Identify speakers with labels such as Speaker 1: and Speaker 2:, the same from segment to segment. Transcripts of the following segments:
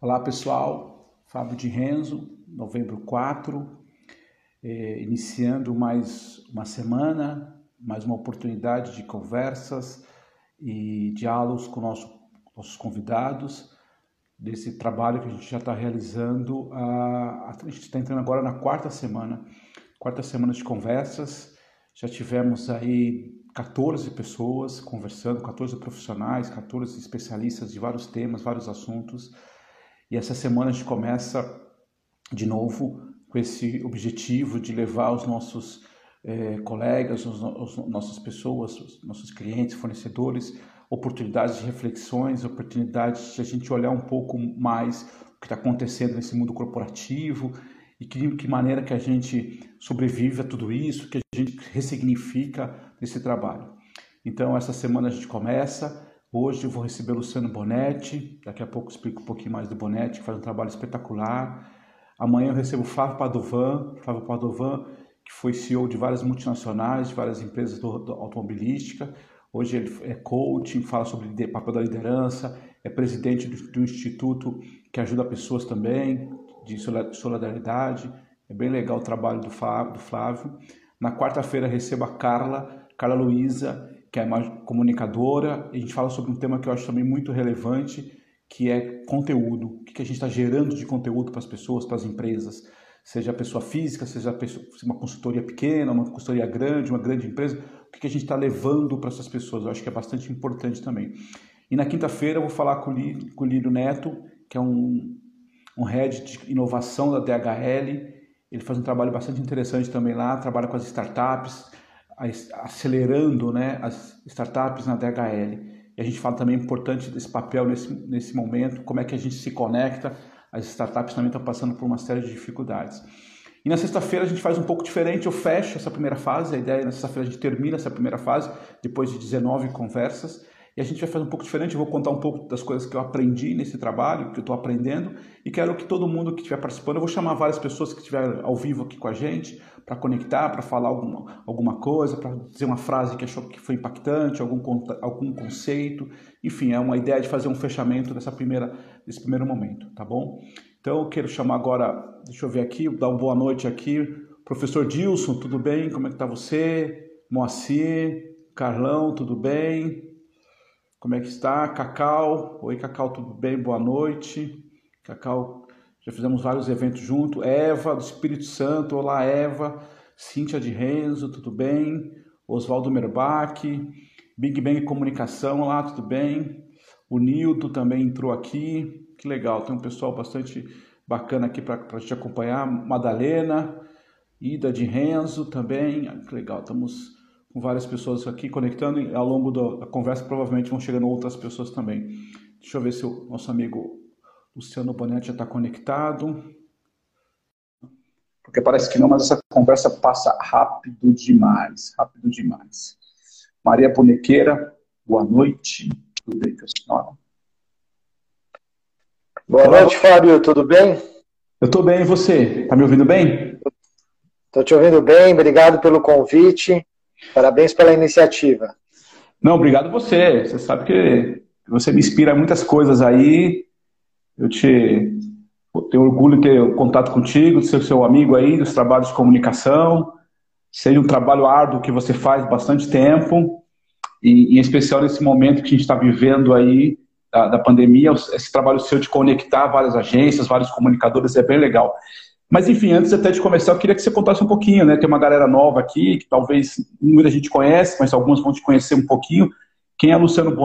Speaker 1: Olá pessoal, Fábio de Renzo, novembro 4, eh, iniciando mais uma semana, mais uma oportunidade de conversas e diálogos com nosso, nossos convidados, desse trabalho que a gente já está realizando. A, a gente está entrando agora na quarta semana, quarta semana de conversas, já tivemos aí 14 pessoas conversando, 14 profissionais, 14 especialistas de vários temas, vários assuntos. E essa semana a gente começa de novo com esse objetivo de levar os nossos eh, colegas, os, os, nossas pessoas, os nossos clientes, fornecedores, oportunidades de reflexões, oportunidades de a gente olhar um pouco mais o que está acontecendo nesse mundo corporativo e que, que maneira que a gente sobrevive a tudo isso, que a gente ressignifica esse trabalho. Então, essa semana a gente começa Hoje eu vou receber o Luciano Bonetti, daqui a pouco explico um pouquinho mais do Bonetti, que faz um trabalho espetacular. Amanhã eu recebo o Flávio Padovan, Flávio Padovan, que foi CEO de várias multinacionais, de várias empresas do, do automobilística. Hoje ele é coaching, fala sobre o papel da liderança, é presidente do, do instituto que ajuda pessoas também, de solidariedade. É bem legal o trabalho do Flávio. Do Flávio. Na quarta-feira recebo a Carla, Carla Luiza, que é uma comunicadora, a gente fala sobre um tema que eu acho também muito relevante, que é conteúdo. O que a gente está gerando de conteúdo para as pessoas, para as empresas, seja pessoa física, seja pessoa, uma consultoria pequena, uma consultoria grande, uma grande empresa, o que a gente está levando para essas pessoas. Eu acho que é bastante importante também. E na quinta-feira eu vou falar com o Lírio, com o Neto, que é um, um head de inovação da DHL. Ele faz um trabalho bastante interessante também lá, trabalha com as startups, acelerando né, as startups na DHL. E a gente fala também importante desse papel nesse, nesse momento, como é que a gente se conecta. As startups também estão passando por uma série de dificuldades. E na sexta-feira a gente faz um pouco diferente, eu fecho essa primeira fase, a ideia é na sexta-feira a gente termina essa primeira fase, depois de 19 conversas, e a gente vai fazer um pouco diferente, eu vou contar um pouco das coisas que eu aprendi nesse trabalho, que eu estou aprendendo, e quero que todo mundo que estiver participando, eu vou chamar várias pessoas que estiverem ao vivo aqui com a gente, para conectar, para falar alguma, alguma coisa, para dizer uma frase que achou que foi impactante, algum, algum conceito, enfim, é uma ideia de fazer um fechamento dessa primeira, desse primeiro momento, tá bom? Então eu quero chamar agora, deixa eu ver aqui, dar uma boa noite aqui, professor Dilson, tudo bem? Como é que está você? Moacir, Carlão, tudo bem? Como é que está? Cacau. Oi, Cacau, tudo bem? Boa noite. Cacau, já fizemos vários eventos junto. Eva, do Espírito Santo. Olá, Eva. Cíntia de Renzo, tudo bem? Oswaldo Merbach. Big Bang Comunicação, olá, tudo bem? O Nildo também entrou aqui. Que legal, tem um pessoal bastante bacana aqui para a gente acompanhar. Madalena, Ida de Renzo também. Que legal, estamos com várias pessoas aqui conectando e ao longo da conversa provavelmente vão chegando outras pessoas também. Deixa eu ver se o nosso amigo Luciano Bonetti já está conectado. Porque parece que não, mas essa conversa passa rápido demais, rápido demais. Maria Bonequeira, boa noite. Tudo bem com a senhora?
Speaker 2: Boa Olá. noite, Fábio, tudo bem?
Speaker 1: Eu estou bem, e você? Está me ouvindo bem?
Speaker 2: Estou te ouvindo bem, obrigado pelo convite. Parabéns pela iniciativa.
Speaker 1: Não, obrigado você. Você sabe que você me inspira muitas coisas aí. Eu te tenho orgulho de ter contato contigo, de ser seu amigo aí, dos trabalhos de comunicação. Seja um trabalho árduo que você faz bastante tempo, e em especial nesse momento que a gente está vivendo aí da, da pandemia, esse trabalho seu de conectar várias agências, vários comunicadores é bem legal. Mas, enfim, antes até de começar, eu queria que você contasse um pouquinho, né? Tem uma galera nova aqui, que talvez muita gente conhece, mas alguns vão te conhecer um pouquinho. Quem é Luciano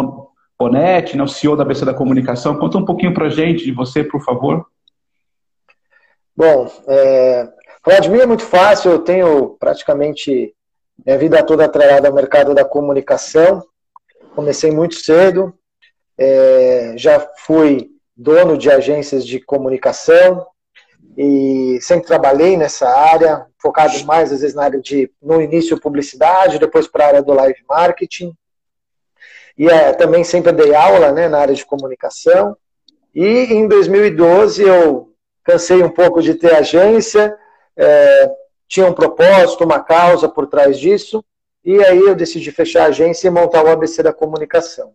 Speaker 1: Bonetti, né, o CEO da BC da Comunicação? Conta um pouquinho pra gente de você, por favor.
Speaker 2: Bom, é... falar de mim é muito fácil, eu tenho praticamente minha vida toda atrelada ao mercado da comunicação. Comecei muito cedo, é... já fui dono de agências de comunicação, e sempre trabalhei nessa área, focado mais às vezes na área de, no início, publicidade, depois para a área do live marketing. E é, também sempre dei aula né, na área de comunicação. E em 2012 eu cansei um pouco de ter agência, é, tinha um propósito, uma causa por trás disso, e aí eu decidi fechar a agência e montar o ABC da Comunicação.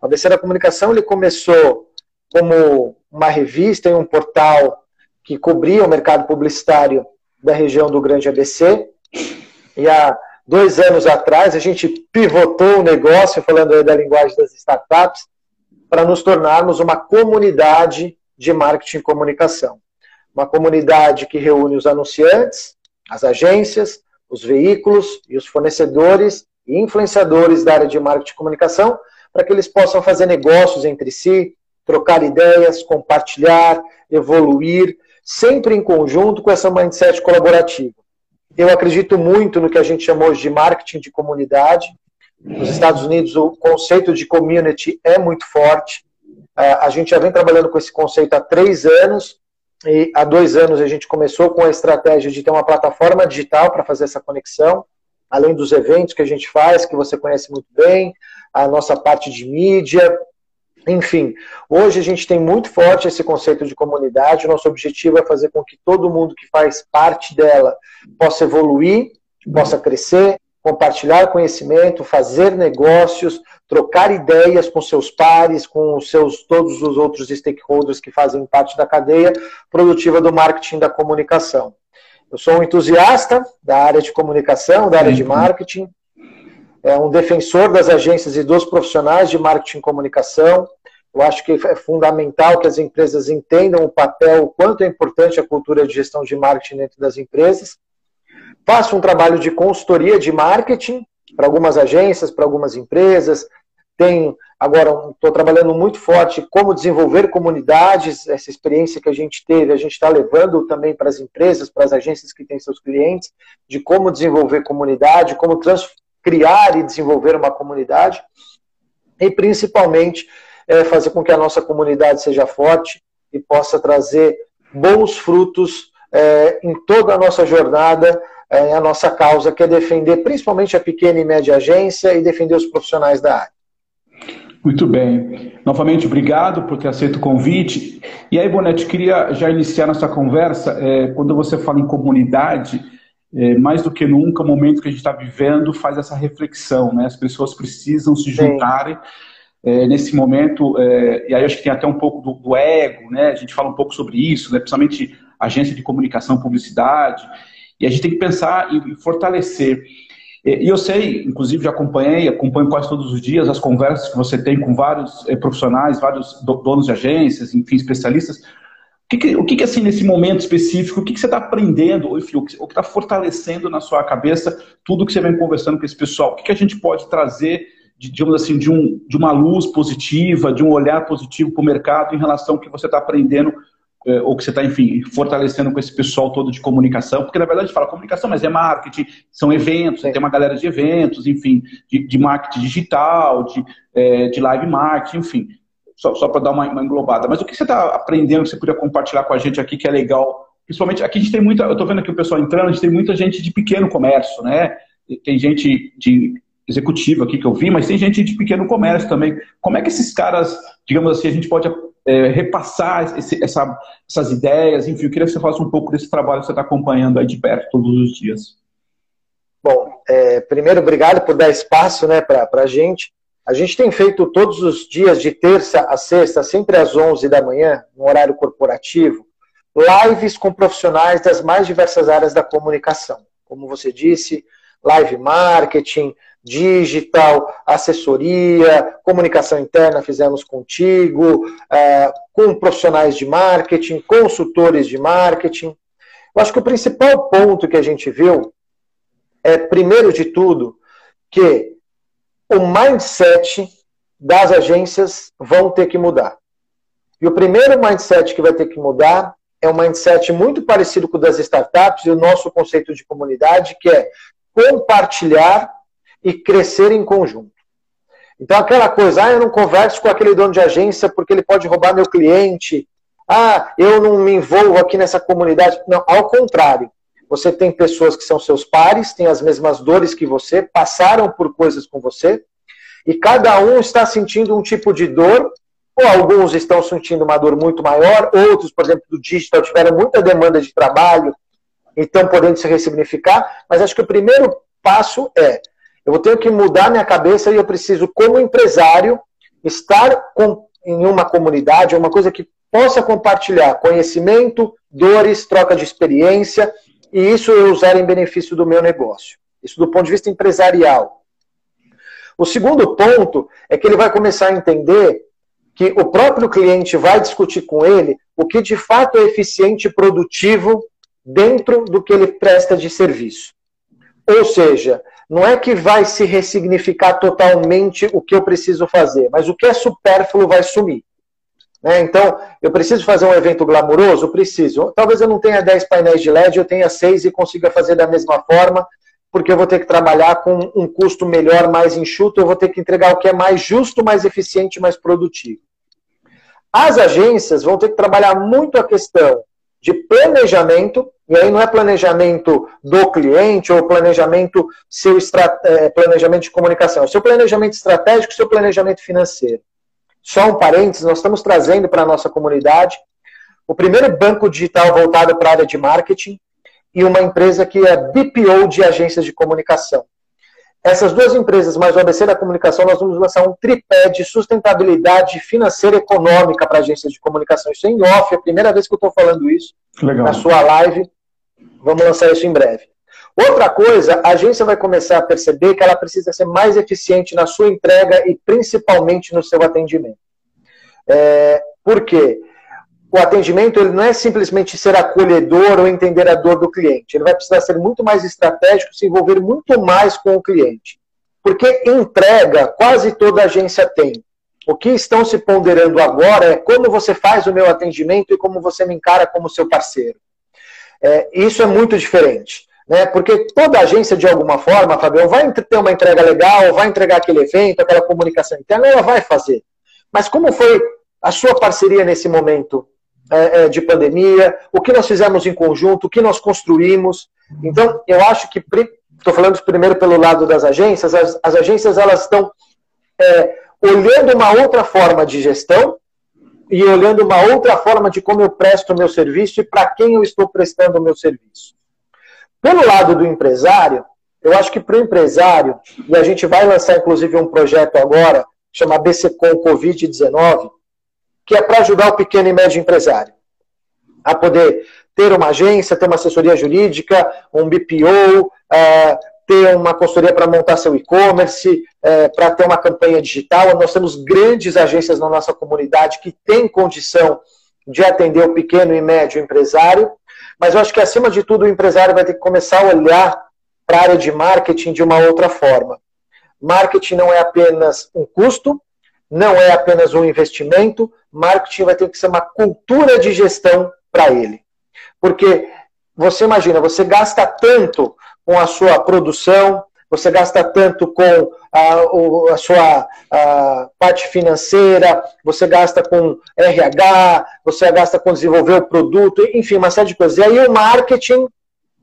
Speaker 2: O ABC da Comunicação ele começou como uma revista e um portal que cobria o mercado publicitário da região do Grande ABC. E há dois anos atrás a gente pivotou o negócio, falando aí da linguagem das startups, para nos tornarmos uma comunidade de marketing e comunicação. Uma comunidade que reúne os anunciantes, as agências, os veículos e os fornecedores e influenciadores da área de marketing e comunicação, para que eles possam fazer negócios entre si, trocar ideias, compartilhar, evoluir, sempre em conjunto com essa mindset colaborativa. Eu acredito muito no que a gente chama hoje de marketing de comunidade. Nos Estados Unidos, o conceito de community é muito forte. A gente já vem trabalhando com esse conceito há três anos, e há dois anos a gente começou com a estratégia de ter uma plataforma digital para fazer essa conexão, além dos eventos que a gente faz, que você conhece muito bem, a nossa parte de mídia, enfim, hoje a gente tem muito forte esse conceito de comunidade. O nosso objetivo é fazer com que todo mundo que faz parte dela possa evoluir, possa crescer, compartilhar conhecimento, fazer negócios, trocar ideias com seus pares, com os seus todos os outros stakeholders que fazem parte da cadeia produtiva do marketing da comunicação. Eu sou um entusiasta da área de comunicação, da área de marketing é um defensor das agências e dos profissionais de marketing e comunicação. Eu acho que é fundamental que as empresas entendam o papel, o quanto é importante a cultura de gestão de marketing dentro das empresas. Faço um trabalho de consultoria de marketing para algumas agências, para algumas empresas. Tenho agora estou trabalhando muito forte como desenvolver comunidades. Essa experiência que a gente teve, a gente está levando também para as empresas, para as agências que têm seus clientes, de como desenvolver comunidade, como trans, criar e desenvolver uma comunidade e principalmente é, fazer com que a nossa comunidade seja forte e possa trazer bons frutos é, em toda a nossa jornada, é, a nossa causa, que é defender principalmente a pequena e média agência e defender os profissionais da área.
Speaker 1: Muito bem. Novamente, obrigado por ter aceito o convite. E aí, Bonete, queria já iniciar nossa conversa. É, quando você fala em comunidade, é, mais do que nunca, o momento que a gente está vivendo faz essa reflexão, né? As pessoas precisam se juntarem é, nesse momento, é, e aí acho que tem até um pouco do, do, ego, né? A gente fala um pouco sobre isso, né? principalmente agência de comunicação, publicidade, e a gente tem que pensar e, fortalecer. E eu sei, inclusive já acompanhei, acompanho quase todos os dias as conversas que você tem com vários é, profissionais, vários donos de agências, enfim, especialistas, que que, o que, que, assim, nesse momento específico, o que, que você está aprendendo, enfim, o que está fortalecendo na sua cabeça tudo que você vem conversando com esse pessoal? O que, que a gente pode trazer, de, digamos assim, de, um, de uma luz positiva, de um olhar positivo para o mercado em relação ao que você está aprendendo é, ou que você está, enfim, fortalecendo com esse pessoal todo de comunicação? Porque, na verdade, a gente fala comunicação, mas é marketing, são eventos, tem uma galera de eventos, enfim, de, de marketing digital, de, é, de live marketing, enfim só, só para dar uma, uma, englobada. Mas o que você está aprendendo que você podia compartilhar com a gente aqui que é legal? Principalmente, aqui a gente tem muita, eu estou vendo aqui o pessoal entrando, a gente tem muita gente de pequeno comércio, né? Tem gente de executivo aqui que eu vi, mas tem gente de pequeno comércio também. Como é que esses caras, digamos assim, a gente pode é, repassar esse, essa, essas ideias? Enfim, eu queria que você falasse um pouco desse trabalho que você está acompanhando aí de perto todos os dias.
Speaker 2: Bom, é, primeiro, obrigado por dar espaço né, para a gente. A gente tem feito todos os dias, de terça a sexta, sempre às 11 da manhã, no horário corporativo, lives com profissionais das mais diversas áreas da comunicação. Como você disse, live marketing, digital, assessoria, comunicação interna fizemos contigo, é, com profissionais de marketing, consultores de marketing. Eu acho que o principal ponto que a gente viu é, primeiro de tudo, que o mindset das agências vão ter que mudar. E o primeiro mindset que vai ter que mudar é um mindset muito parecido com o das startups e o nosso conceito de comunidade, que é compartilhar e crescer em conjunto. Então, aquela coisa, ah, eu não converso com aquele dono de agência porque ele pode roubar meu cliente. Ah, eu não me envolvo aqui nessa comunidade. Não, ao contrário. Você tem pessoas que são seus pares, têm as mesmas dores que você, passaram por coisas com você, e cada um está sentindo um tipo de dor, ou alguns estão sentindo uma dor muito maior, outros, por exemplo, do digital, tiveram muita demanda de trabalho, então podendo se ressignificar, mas acho que o primeiro passo é, eu ter que mudar minha cabeça e eu preciso, como empresário, estar com em uma comunidade, uma coisa que possa compartilhar conhecimento, dores, troca de experiência, e isso eu usar em benefício do meu negócio. Isso do ponto de vista empresarial. O segundo ponto é que ele vai começar a entender que o próprio cliente vai discutir com ele o que de fato é eficiente e produtivo dentro do que ele presta de serviço. Ou seja, não é que vai se ressignificar totalmente o que eu preciso fazer, mas o que é supérfluo vai sumir. Né? Então, eu preciso fazer um evento glamouroso? Preciso. Talvez eu não tenha 10 painéis de LED, eu tenha 6 e consiga fazer da mesma forma, porque eu vou ter que trabalhar com um custo melhor, mais enxuto, eu vou ter que entregar o que é mais justo, mais eficiente, mais produtivo. As agências vão ter que trabalhar muito a questão de planejamento, e aí não é planejamento do cliente ou planejamento seu é, planejamento de comunicação, é seu planejamento estratégico, seu planejamento financeiro. Só um parênteses, nós estamos trazendo para a nossa comunidade o primeiro banco digital voltado para a área de marketing e uma empresa que é BPO de agências de comunicação. Essas duas empresas, mais o ABC da comunicação, nós vamos lançar um tripé de sustentabilidade financeira e econômica para agências de comunicação. Isso é em off, é a primeira vez que eu estou falando isso Legal. na sua live. Vamos lançar isso em breve. Outra coisa, a agência vai começar a perceber que ela precisa ser mais eficiente na sua entrega e principalmente no seu atendimento. É, por quê? o atendimento ele não é simplesmente ser acolhedor ou entender a dor do cliente. Ele vai precisar ser muito mais estratégico, se envolver muito mais com o cliente. Porque entrega, quase toda agência tem. O que estão se ponderando agora é como você faz o meu atendimento e como você me encara como seu parceiro. É, isso é muito diferente. Né? Porque toda agência, de alguma forma, Fabião, vai ter uma entrega legal, vai entregar aquele evento, aquela comunicação interna, ela vai fazer. Mas como foi a sua parceria nesse momento é, é, de pandemia, o que nós fizemos em conjunto, o que nós construímos. Então, eu acho que, estou falando primeiro pelo lado das agências, as, as agências elas estão é, olhando uma outra forma de gestão e olhando uma outra forma de como eu presto o meu serviço e para quem eu estou prestando o meu serviço. Pelo lado do empresário, eu acho que para o empresário, e a gente vai lançar inclusive um projeto agora, chama BCCom Covid-19, que é para ajudar o pequeno e médio empresário a poder ter uma agência, ter uma assessoria jurídica, um BPO, é, ter uma consultoria para montar seu e-commerce, uh, para ter uma campanha digital. Nós temos grandes agências na nossa comunidade que têm condição de atender o pequeno e médio empresário, mas eu acho que, acima de tudo, o empresário vai ter que começar a olhar para a área de marketing de uma outra forma. Marketing não é apenas um custo, não é apenas um investimento, marketing vai ter que ser uma cultura de gestão para ele. Porque você imagina, você gasta tanto com a sua produção, você gasta tanto com a, a sua a parte financeira, você gasta com RH, você gasta com desenvolver o produto, enfim, uma série de coisas. E aí o marketing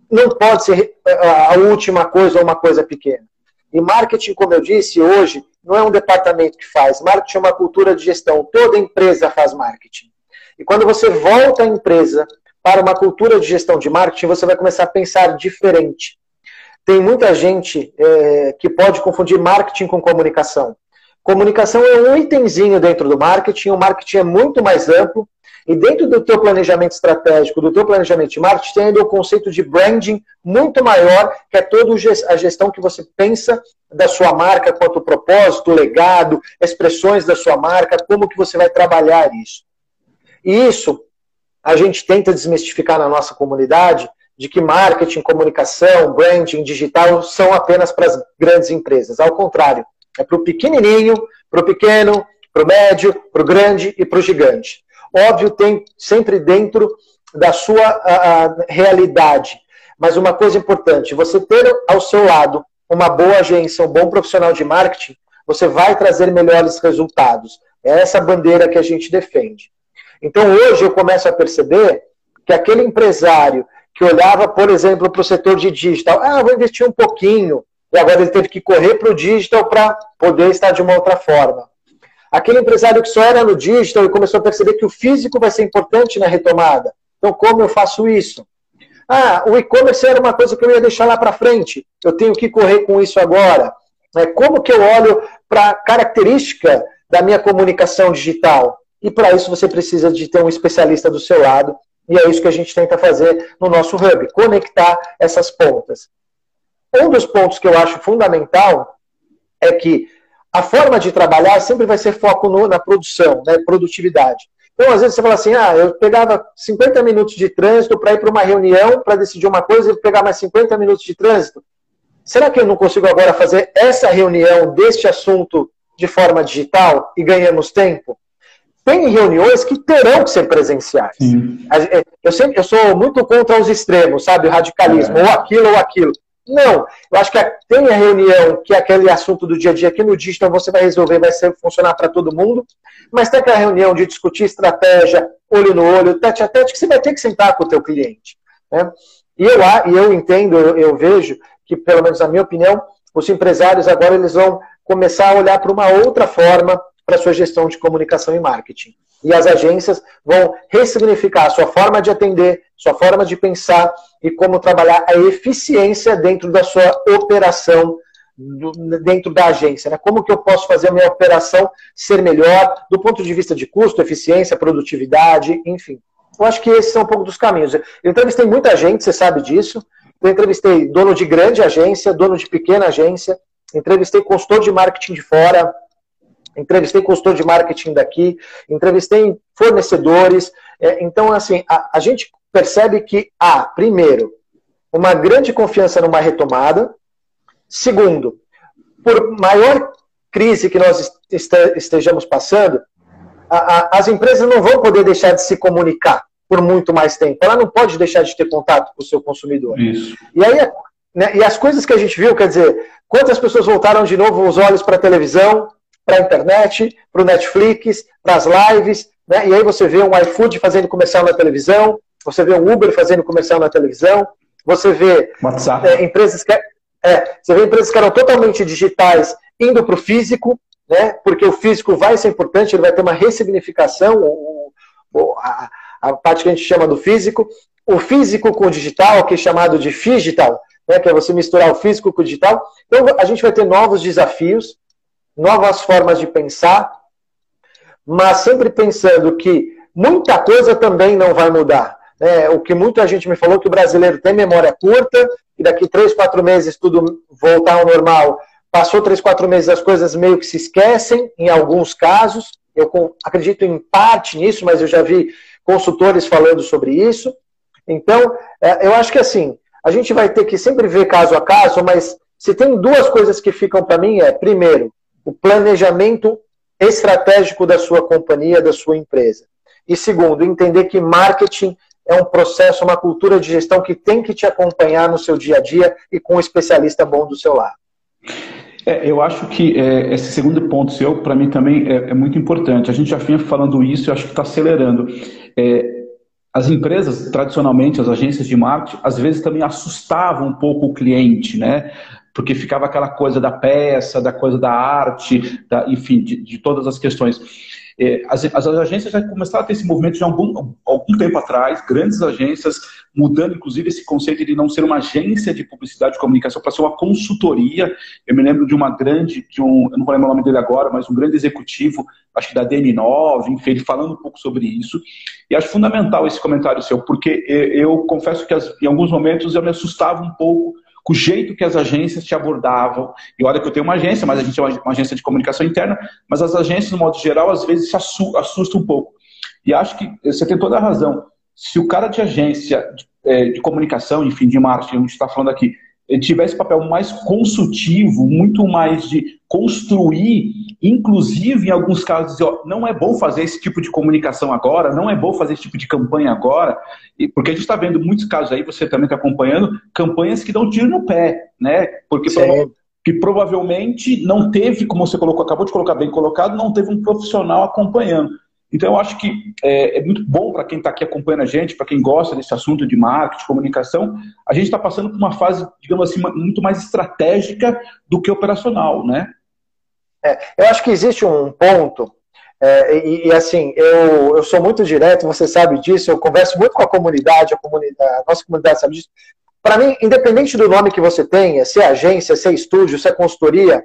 Speaker 2: não pode ser a última coisa ou uma coisa pequena. E marketing, como eu disse, hoje não é um departamento que faz. Marketing é uma cultura de gestão. Toda empresa faz marketing. E quando você volta a empresa para uma cultura de gestão de marketing, você vai começar a pensar diferente. Tem muita gente é, que pode confundir marketing com comunicação. Comunicação é um itemzinho dentro do marketing, o marketing é muito mais amplo, e dentro do teu planejamento estratégico, do teu planejamento de marketing, tem ainda o conceito de branding muito maior, que é toda a gestão que você pensa da sua marca quanto propósito, legado, expressões da sua marca, como que você vai trabalhar isso. E isso a gente tenta desmistificar na nossa comunidade de que marketing, comunicação, branding, digital são apenas para as grandes empresas. Ao contrário, é para o pequenininho, para o pequeno, para o médio, para o grande e para o gigante. Óbvio, tem sempre dentro da sua a, a, realidade. Mas uma coisa importante, você ter ao seu lado uma boa agência, um bom profissional de marketing, você vai trazer melhores resultados. É essa bandeira que a gente defende. Então hoje eu começo a perceber que aquele empresário que olhava, por exemplo, para o setor de digital, ah, vou investir um pouquinho, e agora ele teve que correr para o digital para poder estar de uma outra forma. Aquele empresário que só era no digital e começou a perceber que o físico vai ser importante na retomada. Então, como eu faço isso? Ah, o e-commerce era uma coisa que eu ia deixar lá para frente. Eu tenho que correr com isso agora. É, como que eu olho para a característica da minha comunicação digital? E para isso você precisa de ter um especialista do seu lado. E é isso que a gente tenta fazer no nosso hub, conectar essas pontas. Um dos pontos que eu acho fundamental é que a forma de trabalhar sempre vai ser foco no, na produção, né, produtividade. Então, às vezes você fala assim, ah, eu pegava 50 minutos de trânsito para ir para uma reunião, para decidir uma coisa, e pegar mais 50 minutos de trânsito. Será que eu não consigo agora fazer essa reunião deste assunto de forma digital e ganhamos tempo? Tem reuniões que terão que ser presenciais. Sim. É, eu, sempre, eu sou muito contra os extremos, sabe? O radicalismo, é. ou aquilo ou aquilo. Não, eu acho que tem a reunião, que é aquele assunto do dia a dia, que no digital você vai resolver, vai ser, funcionar para todo mundo, mas tem aquela reunião de discutir estratégia, olho no olho, tete a tete, que você vai ter que sentar com o teu cliente. Né? E eu, eu entendo, eu, eu vejo que, pelo menos na minha opinião, os empresários agora eles vão começar a olhar para uma outra forma para sua gestão de comunicação e marketing. E as agências vão ressignificar a sua forma de atender, sua forma de pensar e como trabalhar a eficiência dentro da sua operação dentro da agência. Né? Como que eu posso fazer a minha operação ser melhor do ponto de vista de custo, eficiência, produtividade, enfim. Eu acho que esses são um pouco dos caminhos. Eu entrevistei muita gente, você sabe disso. Eu entrevistei dono de grande agência, dono de pequena agência, entrevistei consultor de marketing de fora, entrevistei consultor de marketing daqui, entrevistei fornecedores. É, então, assim, a, a gente percebe que há, primeiro, uma grande confiança numa retomada. Segundo, por maior crise que nós estejamos passando, a, a, as empresas não vão poder deixar de se comunicar por muito mais tempo. Ela não pode deixar de ter contato com o seu consumidor. Isso. E aí, né, e as coisas que a gente viu, quer dizer, quantas pessoas voltaram de novo os olhos para a televisão, para a internet, para o Netflix, para as lives, né? E aí você vê um iFood fazendo comercial na televisão, você vê um Uber fazendo comercial na televisão, você vê é, empresas que é, você vê empresas que eram totalmente digitais indo para o físico, né? Porque o físico vai ser importante, ele vai ter uma ressignificação, o, o, a, a parte que a gente chama do físico. O físico com o digital, que é chamado de digital, né? Que é você misturar o físico com o digital. Então a gente vai ter novos desafios novas formas de pensar, mas sempre pensando que muita coisa também não vai mudar. É, o que muita gente me falou que o brasileiro tem memória curta, e daqui três, quatro meses tudo voltar ao normal. Passou três, quatro meses, as coisas meio que se esquecem, em alguns casos. Eu acredito em parte nisso, mas eu já vi consultores falando sobre isso. Então, é, eu acho que assim, a gente vai ter que sempre ver caso a caso, mas se tem duas coisas que ficam para mim é, primeiro, o planejamento estratégico da sua companhia, da sua empresa. E segundo, entender que marketing é um processo, uma cultura de gestão que tem que te acompanhar no seu dia a dia e com um especialista bom do seu lado.
Speaker 1: É, eu acho que é, esse segundo ponto seu, para mim, também é, é, muito importante. A gente já vinha falando isso e acho que está acelerando. É, as empresas, tradicionalmente, as agências de marketing, às vezes também assustavam um pouco o cliente, né? Porque ficava aquela coisa da peça, da coisa da arte, da, enfim, de, de, todas as questões. É, as, as, agências já começaram a ter esse movimento já há algum, algum tempo atrás, grandes agências, mudando inclusive esse conceito de não ser uma agência de publicidade e comunicação para ser uma consultoria. Eu me lembro de uma grande, de um, eu não vou lembrar o nome dele agora, mas um grande executivo, acho que da DN9, enfim, ele falando um pouco sobre isso. E acho fundamental esse comentário seu, porque eu, eu confesso que as, em alguns momentos eu me assustava um pouco com o jeito que as agências te abordavam. E olha que eu tenho uma agência, mas a gente é uma, agência de comunicação interna, mas as agências, no modo geral, às vezes se assustam um pouco. E acho que você tem toda a razão. Se o cara de agência de, é, de comunicação, enfim, de marketing, a gente está falando aqui, ele tiver esse papel mais consultivo, muito mais de construir, inclusive em alguns casos, dizer, ó, não é bom fazer esse tipo de comunicação agora, não é bom fazer esse tipo de campanha agora, porque a gente está vendo muitos casos aí, você também está acompanhando, campanhas que dão tiro no pé, né? Porque que provavelmente não teve, como você colocou, acabou de colocar bem colocado, não teve um profissional acompanhando. Então, eu acho que é, é muito bom para quem está aqui acompanhando a gente, para quem gosta desse assunto de marketing, comunicação. A gente está passando por uma fase, digamos assim, muito mais estratégica do que operacional, né?
Speaker 2: É, eu acho que existe um ponto, é, e, e, assim, eu, eu sou muito direto, você sabe disso, eu converso muito com a comunidade, a, comunidade, a nossa comunidade sabe disso. Para mim, independente do nome que você tenha, se é agência, se é estúdio, se é consultoria,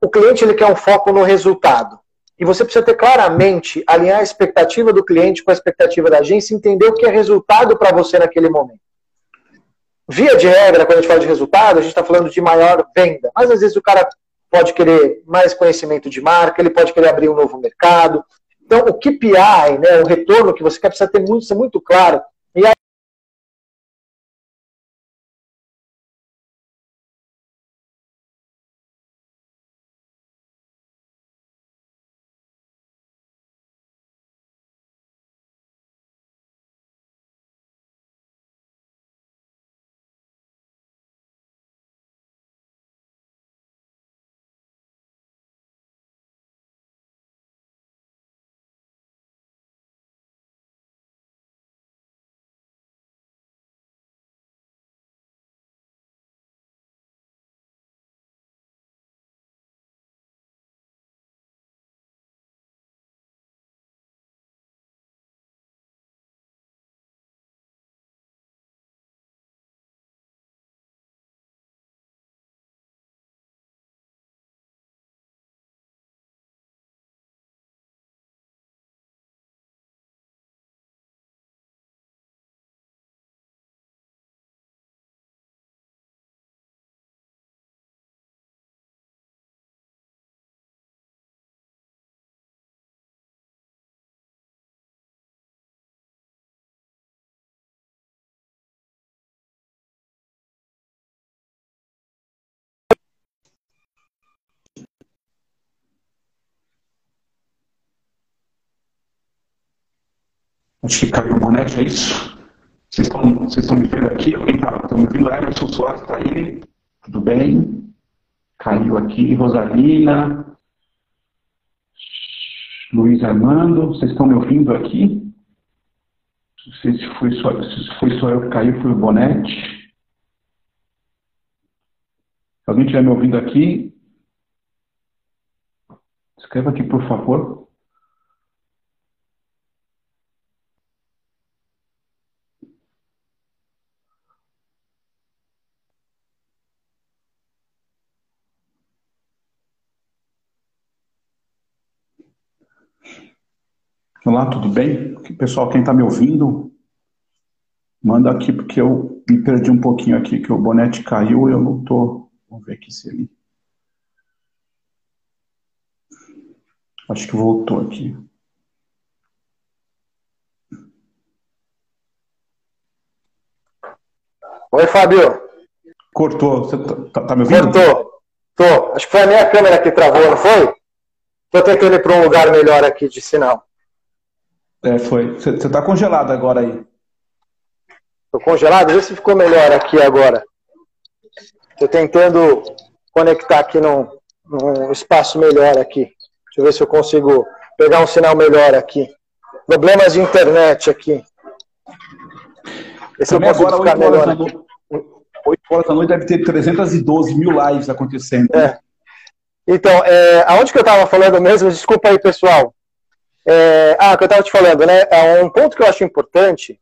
Speaker 2: o cliente ele quer um foco no resultado. e você precisa ter claramente, alinhar a expectativa do cliente com a expectativa da agência, entender o que é resultado para você naquele momento. Via de regra, quando a gente fala de resultado, a gente está falando de maior venda, mas às vezes o cara pode querer mais conhecimento de marca, ele pode querer abrir um novo mercado. Então, o KPI, né, o retorno que você quer, precisa ter muito, ser muito claro. E
Speaker 1: Acho que caiu o boneco, é isso? Vocês estão, vocês estão me vendo aqui? Alguém está tá me vendo? Emerson Soares está aí? Tudo bem? Caiu aqui. Rosalina. Luiz Armando. Vocês estão me ouvindo aqui? Não sei se foi só, se foi só eu que caiu, foi o Bonete. Se alguém estiver me ouvindo aqui, escreva aqui, por favor. Olá, tudo bem? Pessoal, quem está me ouvindo, manda aqui porque eu me perdi um pouquinho aqui, que o bonete caiu e eu não tô. Vamos ver aqui se ele. Acho que voltou aqui.
Speaker 2: Oi, Fábio.
Speaker 1: Cortou. Você tá, tá, tá me ouvindo?
Speaker 2: Cortou. Tô. Acho que foi a minha câmera que travou, não foi? Tô tentando ir para um lugar melhor aqui de sinal.
Speaker 1: É, foi. Você está congelado agora aí.
Speaker 2: Estou congelado? Vê se ficou melhor aqui agora. Estou tentando conectar aqui num, num espaço melhor aqui. Deixa eu ver se eu consigo pegar um sinal melhor aqui. Problemas de internet aqui.
Speaker 1: Esse Também eu agora, 8 horas, da noite, 8 horas da noite deve ter 312 mil lives acontecendo.
Speaker 2: É. Então, é, aonde que eu estava falando mesmo? Desculpa aí, pessoal. É, ah, que eu estava te falando, né? É um ponto que eu acho importante,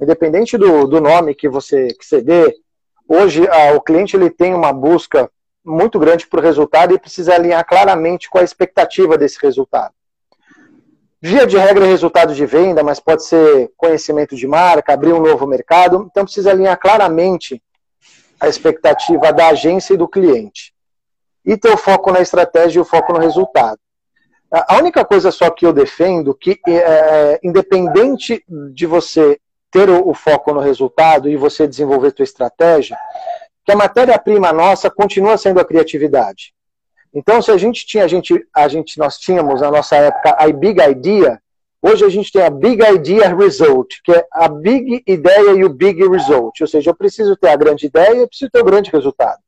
Speaker 2: independente do, do nome que você, que você dê, hoje ah, o cliente ele tem uma busca muito grande por resultado e precisa alinhar claramente com a expectativa desse resultado. Via de regra, é resultado de venda, mas pode ser conhecimento de marca, abrir um novo mercado, então precisa alinhar claramente a expectativa da agência e do cliente. E ter o foco na estratégia e o foco no resultado. A única coisa só que eu defendo que, é, independente de você ter o, o, foco no resultado e você desenvolver sua estratégia, que a matéria-prima nossa continua sendo a criatividade. Então, se a gente tinha, a gente, a gente, nós tínhamos na nossa época a Big Idea, hoje a gente tem a Big Idea Result, que é a Big Ideia e o Big Result. Ou seja, eu preciso ter a grande ideia e preciso ter o grande resultado.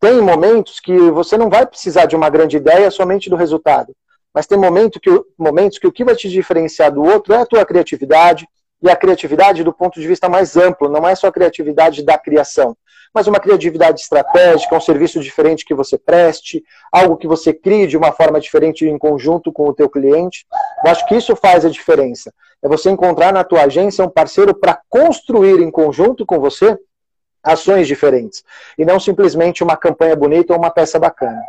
Speaker 2: Tem momentos que você não vai precisar de uma grande ideia somente do resultado mas tem momento que, momentos que o que vai te diferenciar do outro é a tua criatividade, e a criatividade do ponto de vista mais amplo, não é só a criatividade da criação, mas uma criatividade estratégica, um serviço diferente que você preste, algo que você crie de uma forma diferente em conjunto com o teu cliente. Eu acho que isso faz a diferença. É você encontrar na tua agência um parceiro para construir em conjunto com você ações diferentes, e não simplesmente uma campanha bonita ou uma peça bacana.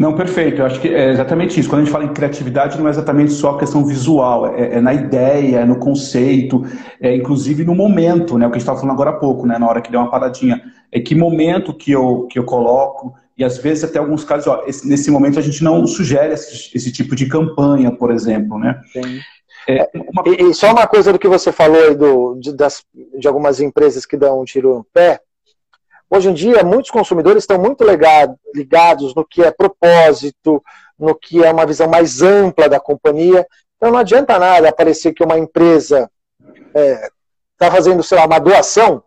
Speaker 1: Não, perfeito. Eu acho que é exatamente isso. Quando a gente fala em criatividade, não é exatamente só a questão visual, é, é na ideia, é no conceito, é inclusive no momento, né? O que a gente estava falando agora há pouco, né? Na hora que deu uma paradinha. É que momento que eu, que eu coloco, e às vezes até alguns casos, ó, esse, nesse momento a gente não sugere esse, esse, tipo de campanha, por exemplo, né?
Speaker 2: Sim. É, uma... e, e, só uma coisa do que você falou do, de, das, de algumas empresas que dão um tiro no pé, Hoje em dia, muitos consumidores estão muito ligado, ligados no que é propósito, no que é uma visão mais ampla da companhia. Então, não adianta nada aparecer que uma empresa está é, tá fazendo, sei lá, uma doação,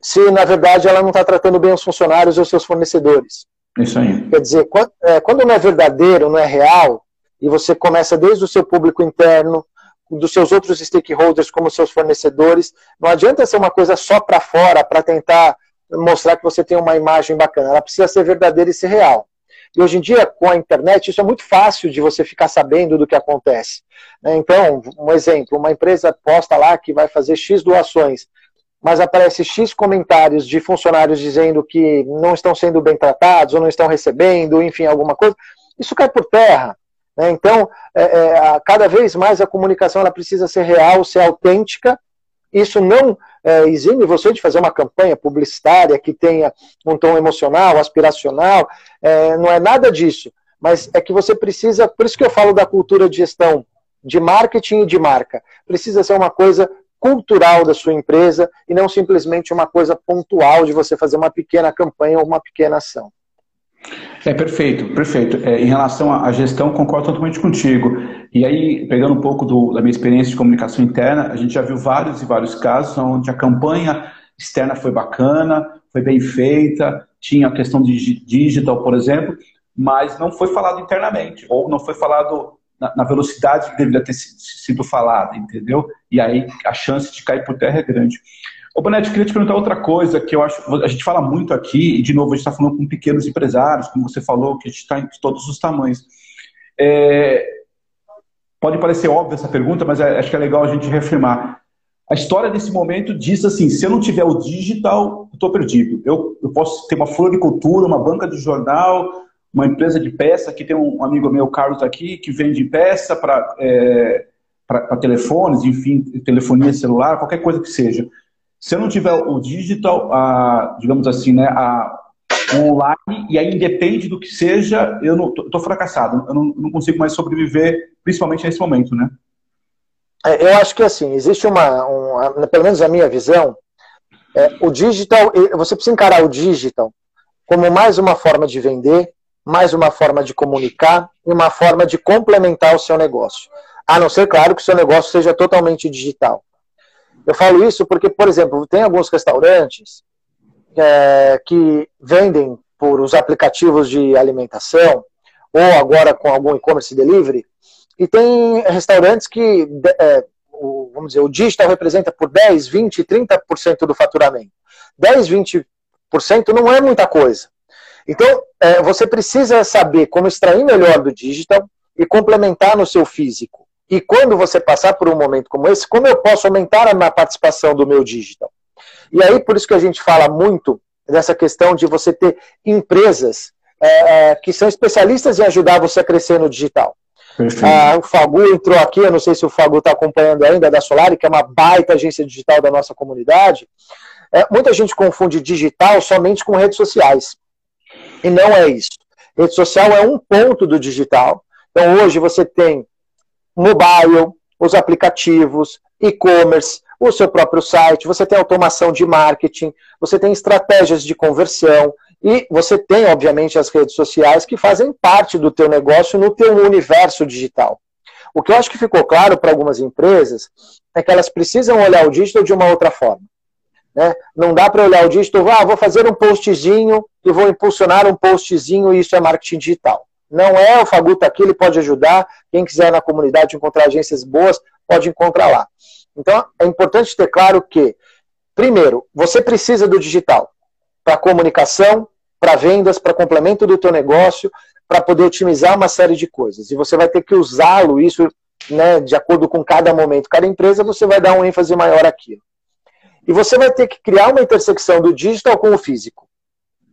Speaker 2: se na verdade ela não está tratando bem os funcionários ou seus fornecedores.
Speaker 1: Isso aí.
Speaker 2: Quer dizer, quando, é, quando não é verdadeiro, não é real, e você começa desde o seu público interno, dos seus outros stakeholders, como seus fornecedores, não adianta ser uma coisa só para fora, para tentar mostrar que você tem uma imagem bacana. Ela precisa ser verdadeira e ser real. E hoje em dia, com a internet, isso é muito fácil de você ficar sabendo do que acontece. Né? Então, um exemplo, uma empresa posta lá que vai fazer X doações, mas aparece X comentários de funcionários dizendo que não estão sendo bem tratados ou não estão recebendo, enfim, alguma coisa, isso cai por terra. Né? Então, é, é, cada vez mais a comunicação ela precisa ser real, ser autêntica. Isso não é, exime você de fazer uma campanha publicitária que tenha um tom emocional, aspiracional, é, não é nada disso. Mas é que você precisa, por isso que eu falo da cultura de gestão de marketing e de marca. Precisa ser uma coisa cultural da sua empresa e não simplesmente uma coisa pontual de você fazer uma pequena campanha ou uma pequena ação.
Speaker 1: É perfeito, perfeito. É, em relação à gestão, concordo totalmente contigo. E aí, pegando um pouco do, da minha experiência de comunicação interna, a gente já viu vários e vários casos onde a campanha externa foi bacana, foi bem feita, tinha a questão de digital, por exemplo, mas não foi falado internamente, ou não foi falado na, na velocidade que deveria ter sido falado, entendeu? E aí a chance de cair por terra é grande. Ô, Bonetti, queria te perguntar outra coisa que eu acho. A gente fala muito aqui, e de novo, a gente está falando com pequenos empresários, como você falou, que a gente está em todos os tamanhos. É, pode parecer óbvia essa pergunta, mas é, acho que é legal a gente reafirmar. A história desse momento diz assim: se eu não tiver o digital, estou perdido. Eu, eu posso ter uma floricultura, uma banca de jornal, uma empresa de peça, que tem um amigo meu, Carlos, aqui, que vende peça para é, telefones, enfim, telefonia celular, qualquer coisa que seja. Se eu não tiver o digital, a, digamos assim, né, a, online, e aí independe do que seja, eu não tô, fracassado, eu não, não, consigo mais sobreviver, principalmente nesse momento, né?
Speaker 2: É, eu acho que assim, existe uma, uma, pelo menos a minha visão, é, o digital, você precisa encarar o digital como mais uma forma de vender, mais uma forma de comunicar e uma forma de complementar o seu negócio. A não ser, claro, que o seu negócio seja totalmente digital. Eu falo isso porque, por exemplo, tem alguns restaurantes é, que vendem por os aplicativos de alimentação, ou agora com algum e-commerce delivery, e tem restaurantes que, é, o, vamos dizer, o digital representa por 10, 20, 30% do faturamento. 10, 20% não é muita coisa. Então, é, você precisa saber como extrair melhor do digital e complementar no seu físico. E quando você passar por um momento como esse, como eu posso aumentar a participação do meu digital? E aí, por isso que a gente fala muito dessa questão de você ter empresas é, é que são especialistas em ajudar você a crescer no digital. Ah, o Fagu entrou aqui, eu não sei se o Fagu está acompanhando ainda, da Solari, que é uma baita agência digital da nossa comunidade. É, muita gente confunde digital somente com redes sociais. E não é isso. Rede social é um ponto do digital. Então, hoje você tem mobile, os aplicativos, e-commerce, o seu próprio site, você tem automação de marketing, você tem estratégias de conversão e você tem, obviamente, as redes sociais que fazem parte do teu negócio no teu universo digital. O que eu acho que ficou claro para algumas empresas é que elas precisam olhar o digital de uma outra forma. Né? Não dá para olhar o digital, ah, vou fazer um postzinho e vou impulsionar um postzinho e isso é marketing digital. Não é o Faguto aqui, ele pode ajudar. Quem quiser na comunidade encontrar agências boas, pode encontrar lá. Então, é importante ter claro que, primeiro, você precisa do digital para comunicação, para vendas, para complemento do teu negócio, para poder otimizar uma série de coisas. E você vai ter que usá-lo, isso né, de acordo com cada momento, cada empresa, você vai dar um ênfase maior aqui. E você vai ter que criar uma intersecção do digital com o físico.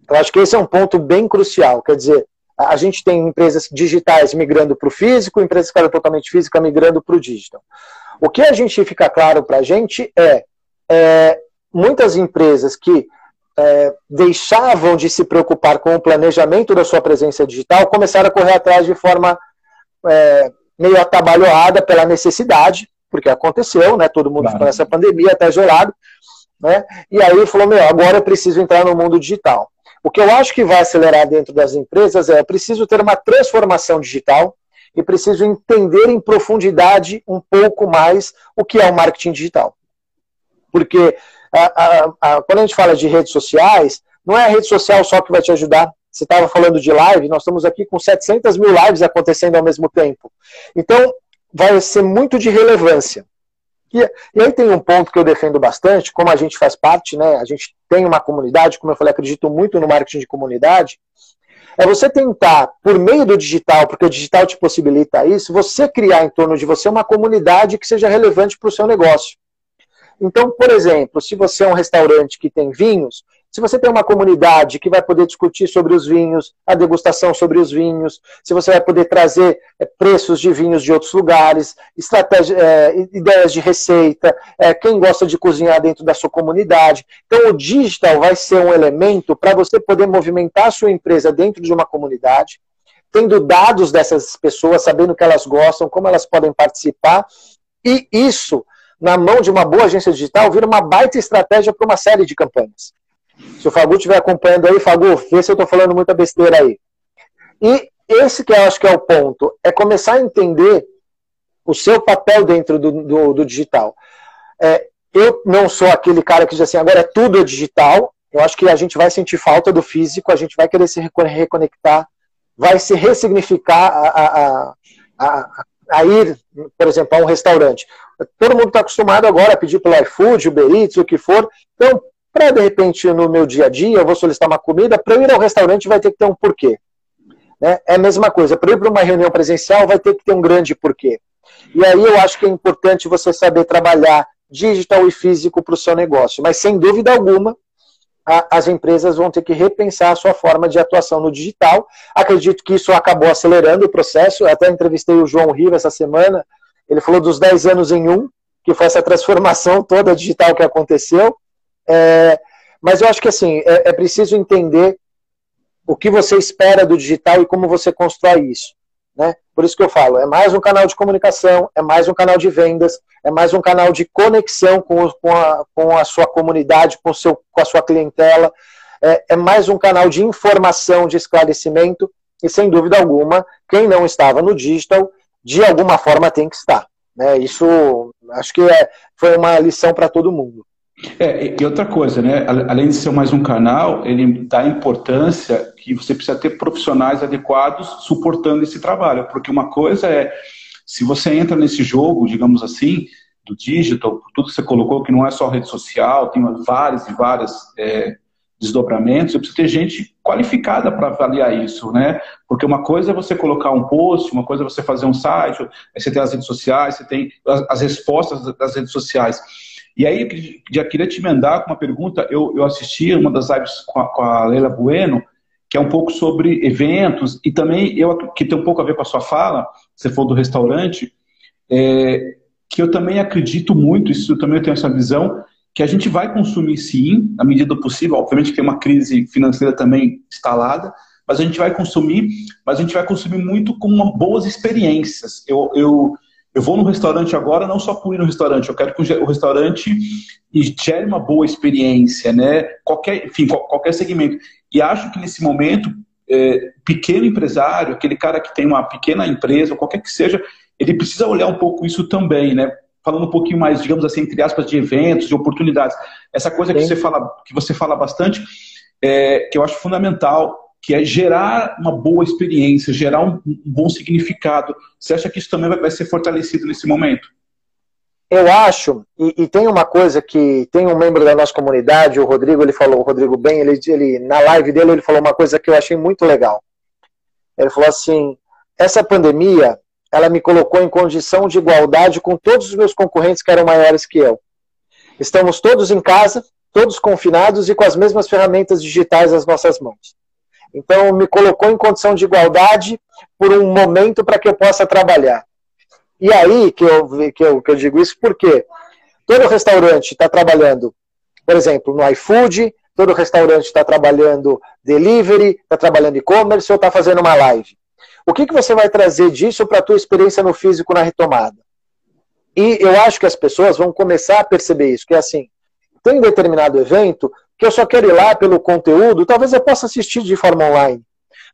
Speaker 2: Eu acho que esse é um ponto bem crucial. Quer dizer, a gente tem empresas digitais migrando para o físico, empresas que eram totalmente física migrando para o digital. O que a gente fica claro para a gente é, é, muitas empresas que é, deixavam de se preocupar com o planejamento da sua presença digital começaram a correr atrás de forma é, meio atabalhoada pela necessidade, porque aconteceu, né? Todo mundo claro. ficou nessa pandemia até gelado, né? E aí falou, meu, agora eu preciso entrar no mundo digital. O que eu acho que vai acelerar dentro das empresas é eu preciso ter uma transformação digital e preciso entender em profundidade um pouco mais o que é o marketing digital. Porque a, a, a, quando a gente fala de redes sociais, não é a rede social só que vai te ajudar. Você estava falando de live, nós estamos aqui com 700 mil lives acontecendo ao mesmo tempo. Então, vai ser muito de relevância. E, e, aí tem um ponto que eu defendo bastante, como a gente faz parte, né? A gente tem uma comunidade, como eu falei, acredito muito no marketing de comunidade. É você tentar, por meio do digital, porque o digital te possibilita isso, você criar em torno de você uma comunidade que seja relevante para o seu negócio. Então, por exemplo, se você é um restaurante que tem vinhos, se você tem uma comunidade que vai poder discutir sobre os vinhos, a degustação sobre os vinhos, se você vai poder trazer é, preços de vinhos de outros lugares, estratégia, é, ideias de receita, é, quem gosta de cozinhar dentro da sua comunidade. Então, o digital vai ser um elemento para você poder movimentar a sua empresa dentro de uma comunidade, tendo dados dessas pessoas, sabendo o que elas gostam, como elas podem participar, e isso na mão de uma boa agência digital, vira uma baita estratégia para uma série de campanhas. Se o Fagu estiver acompanhando aí, Fagu, vê se eu estou falando muita besteira aí. E esse que eu acho que é o ponto, é começar a entender o seu papel dentro do, do, do digital. É, eu não sou aquele cara que diz assim, agora é tudo digital. Eu acho que a gente vai sentir falta do físico, a gente vai querer se reconectar, vai se ressignificar a, a, a, a ir, por exemplo, a um restaurante. Todo mundo está acostumado agora a pedir pelo iFood, Uber Eats, o que for. Então, para de repente no meu dia a dia eu vou solicitar uma comida, para eu ir ao restaurante vai ter que ter um porquê. Né? É a mesma coisa, para ir para uma reunião presencial vai ter que ter um grande porquê. E aí eu acho que é importante você saber trabalhar digital e físico para o seu negócio. Mas sem dúvida alguma, as empresas vão ter que repensar a sua forma de atuação no digital. Acredito que isso acabou acelerando o processo. Eu até entrevistei o João Riva essa semana. Ele falou dos 10 anos em um, que foi essa transformação toda digital que aconteceu. É, mas eu acho que assim, é, é preciso entender o que você espera do digital e como você constrói isso. Né? Por isso que eu falo, é mais um canal de comunicação, é mais um canal de vendas, é mais um canal de conexão com, com, a, com a sua comunidade, com, seu, com a sua clientela, é, é mais um canal de informação, de esclarecimento, e sem dúvida alguma, quem não estava no digital, de alguma forma tem que estar. Né? Isso acho que é, foi uma lição para todo mundo.
Speaker 1: É, e outra coisa, né? Além de ser mais um canal, ele dá importância que você precisa ter profissionais adequados suportando esse trabalho. Porque uma coisa é, se você entra nesse jogo, digamos assim, do digital, tudo que você colocou, que não é só rede social, tem vários e vários é, desdobramentos, você precisa ter gente qualificada para avaliar isso, né? Porque uma coisa é você colocar um post, uma coisa é você fazer um site, você tem as redes sociais, você tem as respostas das redes sociais. E aí, já queria te emendar com uma pergunta. Eu, eu assisti uma das lives com a, com a Leila Bueno, que é um pouco sobre eventos, e também, eu que tem um pouco a ver com a sua fala, você falou do restaurante, é, que eu também acredito muito, isso eu também tenho essa visão, que a gente vai consumir sim, na medida do possível, obviamente que tem uma crise financeira também instalada, mas a gente vai consumir, mas a gente vai consumir muito com boas experiências. Eu, eu, eu vou no restaurante agora não só por ir no restaurante, eu quero que o restaurante gere uma boa experiência, né? Qualquer, enfim, qualquer segmento. E acho que nesse momento, é, pequeno empresário, aquele cara que tem uma pequena empresa, qualquer que seja, ele precisa olhar um pouco isso também, né? Falando um pouquinho mais, digamos assim, entre aspas, de eventos, de oportunidades. Essa coisa que você fala, que você fala bastante, é, que eu acho fundamental que é gerar uma boa experiência, gerar um, bom significado. Você acha que isso também vai, ser fortalecido nesse momento?
Speaker 2: Eu acho, e, e, tem uma coisa que tem um membro da nossa comunidade, o Rodrigo, ele falou, o Rodrigo Bem, ele, ele, na live dele ele falou uma coisa que eu achei muito legal. Ele falou assim, essa pandemia, ela me colocou em condição de igualdade com todos os meus concorrentes que eram maiores que eu. Estamos todos em casa, todos confinados e com as mesmas ferramentas digitais às nossas mãos. Então, me colocou em condição de igualdade por um momento para que eu possa trabalhar. E aí que eu, que eu, que eu digo isso, porque todo restaurante está trabalhando, por exemplo, no iFood, todo restaurante está trabalhando delivery, está trabalhando e-commerce ou está fazendo uma live. O que, que você vai trazer disso para a tua experiência no físico na retomada? E eu acho que as pessoas vão começar a perceber isso, que é assim, tem um determinado evento que eu só quero ir lá pelo conteúdo, talvez eu possa assistir de forma online.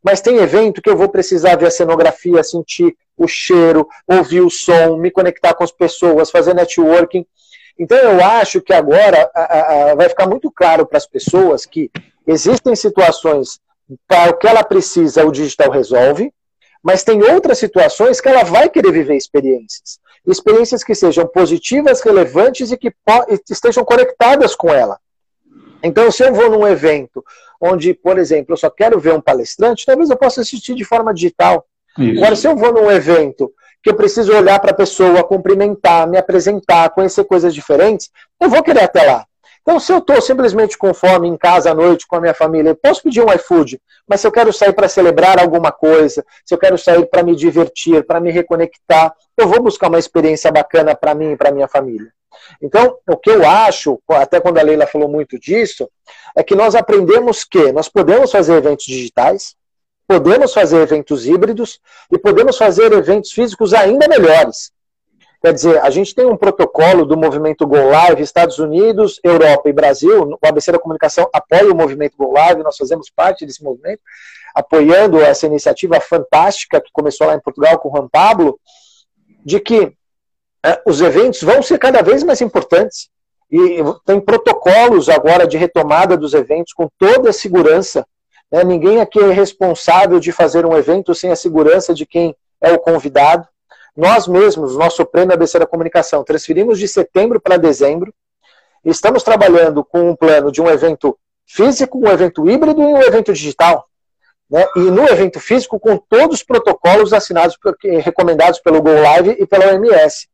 Speaker 2: Mas tem evento que eu vou precisar ver a cenografia, sentir o cheiro, ouvir o som, me conectar com as pessoas, fazer networking. Então eu acho que agora a, a, vai ficar muito claro para as pessoas que existem situações para o que ela precisa, o digital resolve, mas tem outras situações que ela vai querer viver experiências. Experiências que sejam positivas, relevantes e que estejam conectadas com ela. Então, se eu vou num evento onde, por exemplo, eu só quero ver um palestrante, talvez eu possa assistir de forma digital. Isso. Agora, se eu vou num evento que eu preciso olhar para a pessoa, cumprimentar, me apresentar, conhecer coisas diferentes, eu vou querer até lá. Então, se eu estou simplesmente com fome em casa à noite com a minha família, eu posso pedir um iFood, mas se eu quero sair para celebrar alguma coisa, se eu quero sair para me divertir, para me reconectar, eu vou buscar uma experiência bacana para mim e para minha família. Então, o que eu acho, até quando a Leila falou muito disso, é que nós aprendemos que nós podemos fazer eventos digitais, podemos fazer eventos híbridos e podemos fazer eventos físicos ainda melhores. Quer dizer, a gente tem um protocolo do movimento Go Live, Estados Unidos, Europa e Brasil. O ABC da Comunicação apoia o movimento Go Live, nós fazemos parte desse movimento, apoiando essa iniciativa fantástica que começou lá em Portugal com o Juan Pablo, de que é, os eventos vão ser cada vez mais importantes. E tem protocolos agora de retomada dos eventos com toda a segurança. Né? Ninguém aqui é responsável de fazer um evento sem a segurança de quem é o convidado. Nós mesmos, nosso prêmio ABC da Comunicação, transferimos de setembro para dezembro. Estamos trabalhando com um plano de um evento físico, um evento híbrido e um evento digital. Né? E no evento físico, com todos os protocolos assinados, recomendados pelo Go Live e pela OMS.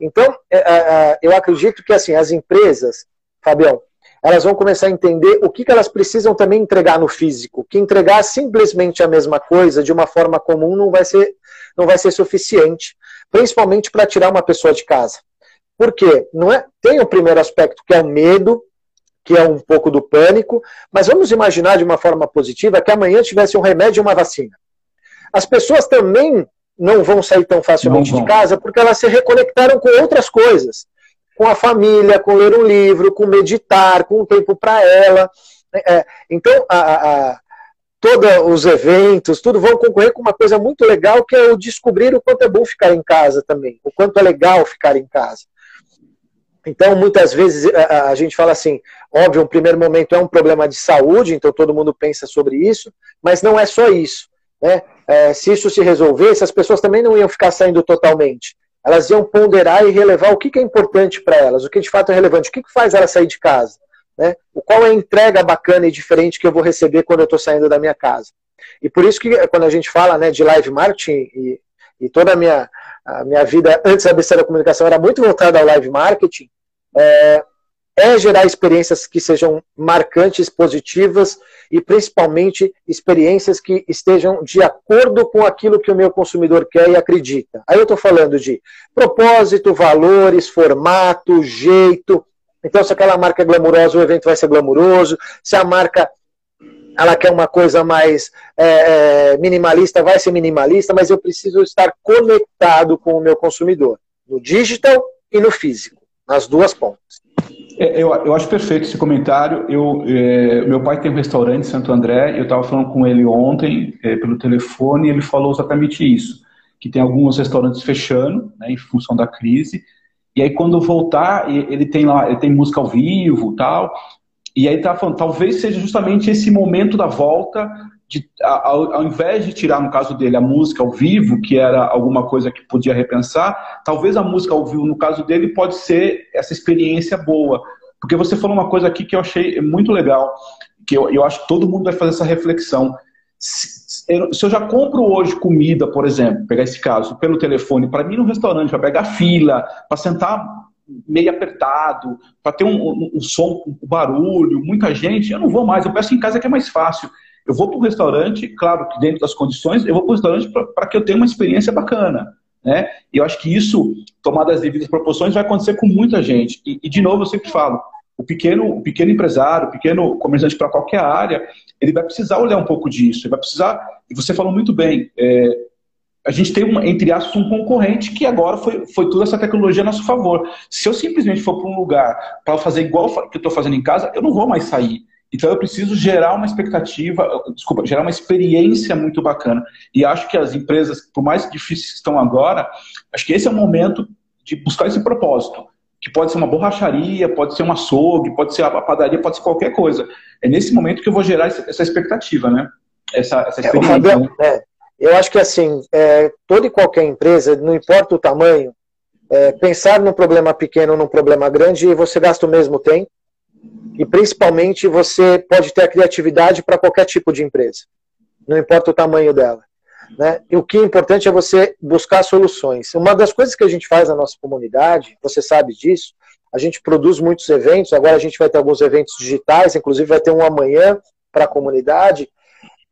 Speaker 2: Então, é, é, é, eu acredito que assim as empresas, Fabião, elas vão começar a entender o que, que elas precisam também entregar no físico. Que entregar simplesmente a mesma coisa de uma forma comum não vai ser, não vai ser suficiente, principalmente para tirar uma pessoa de casa. Por quê? Não é, tem o primeiro aspecto que é o medo, que é um pouco do pânico, mas vamos imaginar de uma forma positiva que amanhã tivesse um remédio e uma vacina. As pessoas também não vão sair tão facilmente de casa porque elas se reconectaram com outras coisas. Com a família, com ler um livro, com meditar, com um tempo para ela. É, então, a, a, todos os eventos, tudo vão concorrer com uma coisa muito legal que é o descobrir o quanto é bom ficar em casa também, o quanto é legal ficar em casa. Então, muitas vezes a, gente fala assim, óbvio, um primeiro momento é um problema de saúde, então todo mundo pensa sobre isso, mas não é só isso. Né? É, se isso se resolvesse, as pessoas também não iam ficar saindo totalmente. Elas iam ponderar e relevar o que, que é importante para elas, o que de fato é relevante, o que, que faz elas sair de casa. Né? O qual é a entrega bacana e diferente que eu vou receber quando eu estou saindo da minha casa. E por isso que quando a gente fala né, de live marketing e, e toda a minha, a minha vida antes da BC da comunicação era muito voltada ao live marketing, é, é gerar experiências que sejam marcantes, positivas e principalmente experiências que estejam de acordo com aquilo que o meu consumidor quer e acredita. Aí eu estou falando de propósito, valores, formato, jeito. Então, se aquela marca é glamurosa, o evento vai ser glamuroso. Se a marca ela quer uma coisa mais é, é, minimalista, vai ser minimalista, mas eu preciso estar conectado com o meu consumidor, no digital e no físico, nas duas pontas.
Speaker 1: É, eu, eu acho perfeito esse comentário. Eu, é, meu pai tem um restaurante em Santo André, eu estava falando com ele ontem é, pelo telefone e ele falou exatamente isso, que tem alguns restaurantes fechando, né, em função da crise, e aí quando voltar, ele tem lá, ele tem música ao vivo tal, e aí tá falando, talvez seja justamente esse momento da volta de, ao, ao, invés de tirar, no caso dele, a música ao vivo, que era alguma coisa que podia repensar, talvez a música ao vivo, no caso dele, pode ser essa experiência boa. Porque você falou uma coisa aqui que eu achei muito legal, que eu, eu acho que todo mundo vai fazer essa reflexão. Se, eu já compro hoje comida, por exemplo, pegar esse caso, pelo telefone, para mim no restaurante, para pegar fila, para sentar meio apertado, para ter um, um, um som, um barulho, muita gente, eu não vou mais, eu peço em casa que é mais fácil. Eu vou para o restaurante, claro que dentro das condições, eu vou para o restaurante para que eu tenha uma experiência bacana. Né? E eu acho que isso, tomado as devidas proporções, vai acontecer com muita gente. E, e de novo, eu sempre falo, o pequeno, o pequeno empresário, o pequeno comerciante para qualquer área, ele vai precisar olhar um pouco disso. Ele vai precisar, e você falou muito bem, é, a gente tem, uma, entre aspas, um concorrente que agora foi, foi toda essa tecnologia a nosso favor. Se eu simplesmente for para um lugar para fazer igual que eu estou fazendo em casa, eu não vou mais sair. Então eu preciso gerar uma expectativa, desculpa, gerar uma experiência muito bacana. E acho que as empresas, por mais difíceis que estão agora, acho que esse é o momento de buscar esse propósito. Que pode ser uma borracharia, pode ser um açougue, pode ser a padaria, pode ser qualquer coisa. É nesse momento que eu vou gerar essa expectativa, né? Essa, essa é, experiência. É, Fabiano,
Speaker 2: né? é, eu acho que assim, é, toda e qualquer empresa, não importa o tamanho, é, pensar num problema pequeno ou num problema grande, você gasta o mesmo tempo e principalmente você pode ter a criatividade para qualquer tipo de empresa, não importa o tamanho dela. Né? E o que é importante é você buscar soluções. Uma das coisas que a gente faz na nossa comunidade, você sabe disso, a gente produz muitos eventos, agora a gente vai ter alguns eventos digitais, inclusive vai ter um amanhã para a comunidade,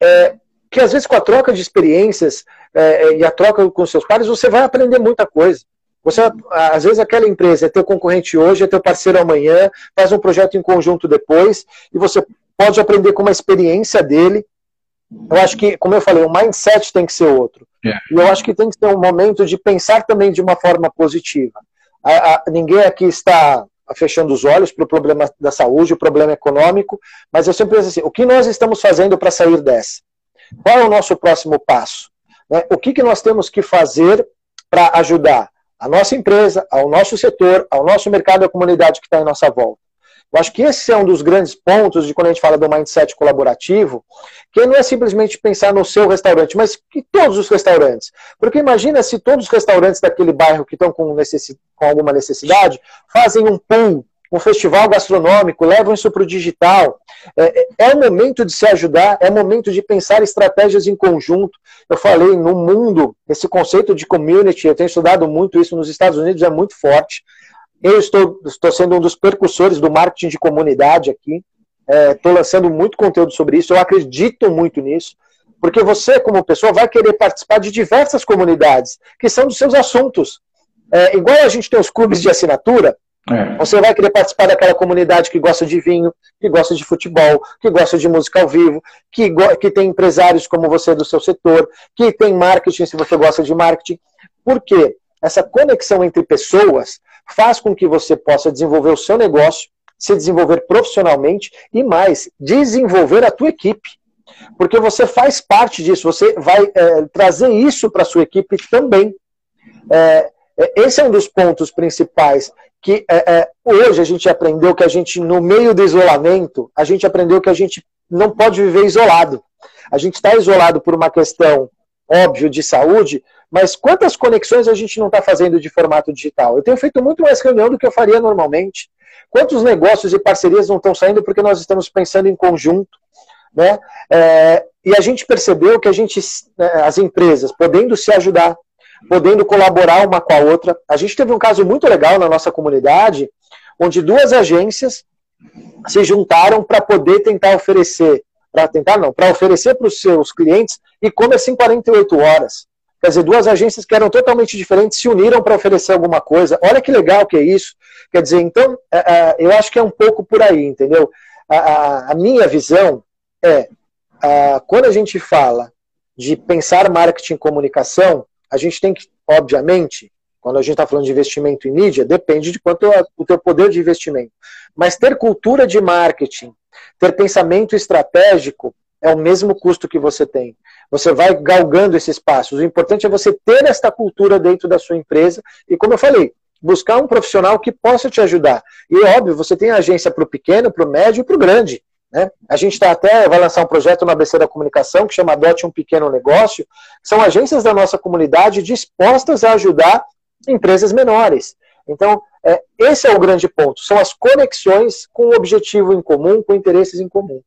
Speaker 2: é, que às vezes com a troca de experiências é, e a troca com seus pares, você vai aprender muita coisa. Você, às vezes, aquela empresa é teu concorrente hoje, é teu parceiro amanhã, faz um projeto em conjunto depois, e você pode aprender com uma experiência dele. Eu acho que, como eu falei, o mindset tem que ser outro. Yeah. É. E eu acho que tem que ter um momento de pensar também de uma forma positiva. A, a, ninguém aqui está fechando os olhos para o problema da saúde, o problema econômico, mas eu sempre penso assim: o que nós estamos fazendo para sair dessa? Qual é o nosso próximo passo? Né? O que, que nós temos que fazer para ajudar a nossa empresa, ao nosso setor, ao nosso mercado e à comunidade que está em nossa volta. Eu acho que esse é um dos grandes pontos de quando a gente fala do mindset colaborativo, que não é simplesmente pensar no seu restaurante, mas que todos os restaurantes. Porque imagina se todos os restaurantes daquele bairro que estão com, com alguma necessidade fazem um pool um festival gastronômico, levam isso para o digital. É, é, é momento de se ajudar, é momento de pensar estratégias em conjunto. Eu falei, no mundo, esse conceito de community, eu tenho estudado muito isso nos Estados Unidos, é muito forte. Eu estou, estou sendo um dos percussores do marketing de comunidade aqui. Estou é, lançando muito conteúdo sobre isso, eu acredito muito nisso. Porque você, como pessoa, vai querer participar de diversas comunidades, que são dos seus assuntos. É, igual a gente tem os clubes de assinatura, é. Você vai querer participar daquela comunidade que gosta de vinho, que gosta de futebol, que gosta de música ao vivo, que, que tem empresários como você do seu setor, que tem marketing se você gosta de marketing. Por quê? Essa conexão entre pessoas faz com que você possa desenvolver o seu negócio, se desenvolver profissionalmente e mais, desenvolver a tua equipe. Porque você faz parte disso, você vai é, trazer isso para a sua equipe também. É, esse é um dos pontos principais que é, é, hoje a gente aprendeu que a gente, no meio do isolamento, a gente aprendeu que a gente não pode viver isolado. A gente está isolado por uma questão, óbvio, de saúde, mas quantas conexões a gente não está fazendo de formato digital? Eu tenho feito muito mais reunião do que eu faria normalmente. Quantos negócios e parcerias não estão saindo porque nós estamos pensando em conjunto? Né? É, e a gente percebeu que a gente, né, as empresas, podendo se ajudar, podendo colaborar uma com a outra. A gente teve um caso muito legal na nossa comunidade, onde duas agências se juntaram para poder tentar oferecer, para tentar não, para oferecer para os seus clientes e-commerce em 48 horas. Quer dizer, duas agências que eram totalmente diferentes se uniram para oferecer alguma coisa. Olha que legal que é isso. Quer dizer, então, é, é, eu acho que é um pouco por aí, entendeu? A, minha visão é, quando a gente fala de pensar marketing e comunicação, a gente tem que, obviamente, quando a gente está falando de investimento em mídia, depende de quanto é o teu poder de investimento. Mas ter cultura de marketing, ter pensamento estratégico, é o mesmo custo que você tem. Você vai galgando esses passos. O importante é você ter esta cultura dentro da sua empresa e, como eu falei, buscar um profissional que possa te ajudar. E, óbvio, você tem agência para o pequeno, para o médio e para o grande. Né? A gente está até, vai lançar um projeto na ABC da Comunicação que chama Adote um Pequeno Negócio. São agências da nossa comunidade dispostas a ajudar empresas menores. Então, é, esse é o grande ponto. São as conexões com o objetivo em comum, com interesses em comum.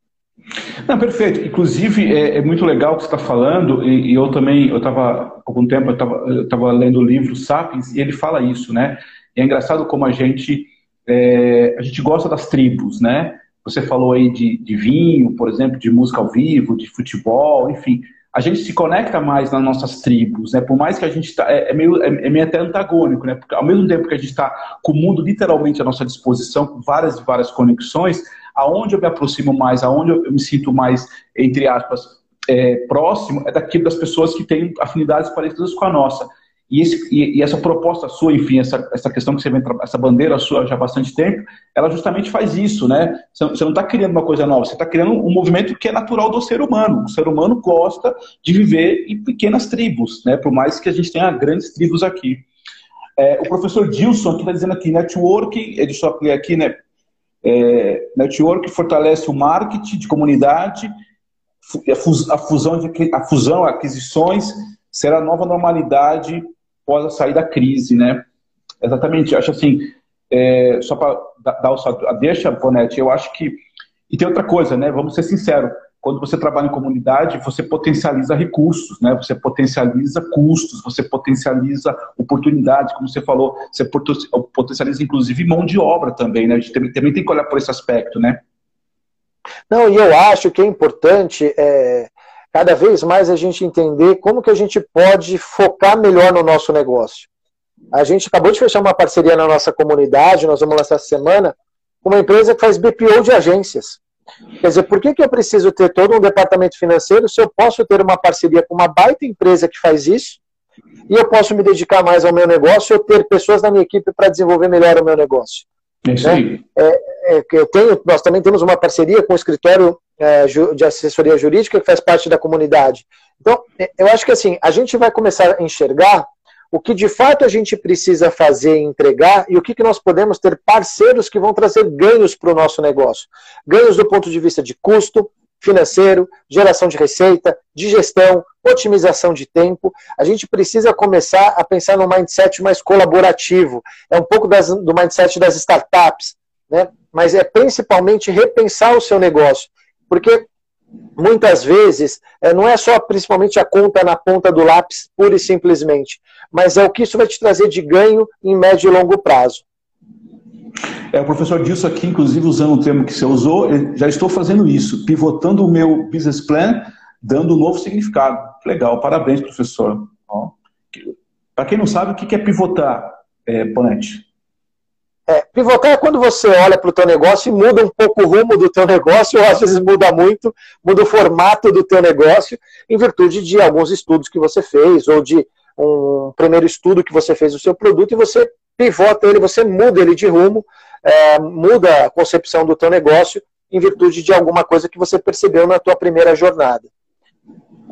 Speaker 1: Não, perfeito. Inclusive, é, é muito legal o que você está falando, e, e, eu também, eu estava, há algum tempo, eu estava lendo o livro Sapiens, e ele fala isso, né? E é engraçado como a gente, é, a gente gosta das tribos, né? você falou aí de, de vinho, por exemplo, de música ao vivo, de futebol, enfim, a gente se conecta mais nas nossas tribos, né? Por mais que a gente está é, é, meio, é, é, meio até antagônico, né? Porque ao mesmo tempo que a gente está com o mundo literalmente à nossa disposição, com várias e várias conexões, aonde eu me aproximo mais, aonde eu me sinto mais, entre aspas, é, próximo, é daquilo das pessoas que têm afinidades parecidas com a nossa. E, esse, e, e, essa proposta sua, enfim, essa, essa questão que você vem, essa bandeira sua já há bastante tempo, ela justamente faz isso, né? Você não está criando uma coisa nova, você está criando um movimento que é natural do ser humano. O ser humano gosta de viver em pequenas tribos, né? Por mais que a gente tenha grandes tribos aqui. É, o professor Dilson está dizendo aqui, network, ele só ler aqui, né? É, network fortalece o marketing de comunidade, a fusão, de, a fusão, aquisições será a nova normalidade após a sair da crise, né? Exatamente, acho assim, é, só para dar o deixa, Bonete, eu acho que. E tem outra coisa, né? Vamos ser sinceros. Quando você trabalha em comunidade, você potencializa recursos, né? Você potencializa custos, você potencializa oportunidades, como você falou, você potencializa inclusive mão de obra também, né? A gente também, também tem que olhar por esse aspecto, né?
Speaker 2: Não, e eu acho que é importante é, cada vez mais a gente entender como que a gente pode focar melhor no nosso negócio. A gente acabou de fechar uma parceria na nossa comunidade, nós vamos lançar essa semana, com uma empresa que faz BPO de agências. Quer dizer, por que, que eu preciso ter todo um departamento financeiro se eu posso ter uma parceria com uma baita empresa que faz isso e eu posso me dedicar mais ao meu negócio ou ter pessoas na minha equipe para desenvolver melhor o meu negócio?
Speaker 1: É isso né?
Speaker 2: É, é, eu tenho, nós também temos uma parceria com o escritório é, de assessoria jurídica que faz parte da comunidade. Então, é, eu acho que assim, a gente vai começar a enxergar o que de fato a gente precisa fazer e entregar e o que, que nós podemos ter parceiros que vão trazer ganhos para o nosso negócio. Ganhos do ponto de vista de custo, financeiro, geração de receita, de gestão, otimização de tempo. A gente precisa começar a pensar num mindset mais colaborativo. É um pouco das, do mindset das startups, né? mas é principalmente repensar o seu negócio. Porque muitas vezes é, não é só principalmente a conta na ponta do lápis, pura e simplesmente, mas é o que isso vai te trazer de ganho em médio e longo prazo.
Speaker 1: É, o professor Dilson aqui, inclusive, usando o termo que você usou, já estou fazendo isso, pivotando o meu business plan, dando um novo significado. Legal, parabéns, professor. Para quem não sabe, o que é pivotar, é?
Speaker 2: É, pivotar é quando você olha para o teu negócio e muda um pouco o rumo do teu negócio, ou às vezes muda muito, muda o formato do teu negócio, em virtude de alguns estudos que você fez, ou de um primeiro estudo que você fez do seu produto, e você pivota ele, você muda ele de rumo, é, muda a concepção do teu negócio em virtude de alguma coisa que você percebeu na tua primeira jornada.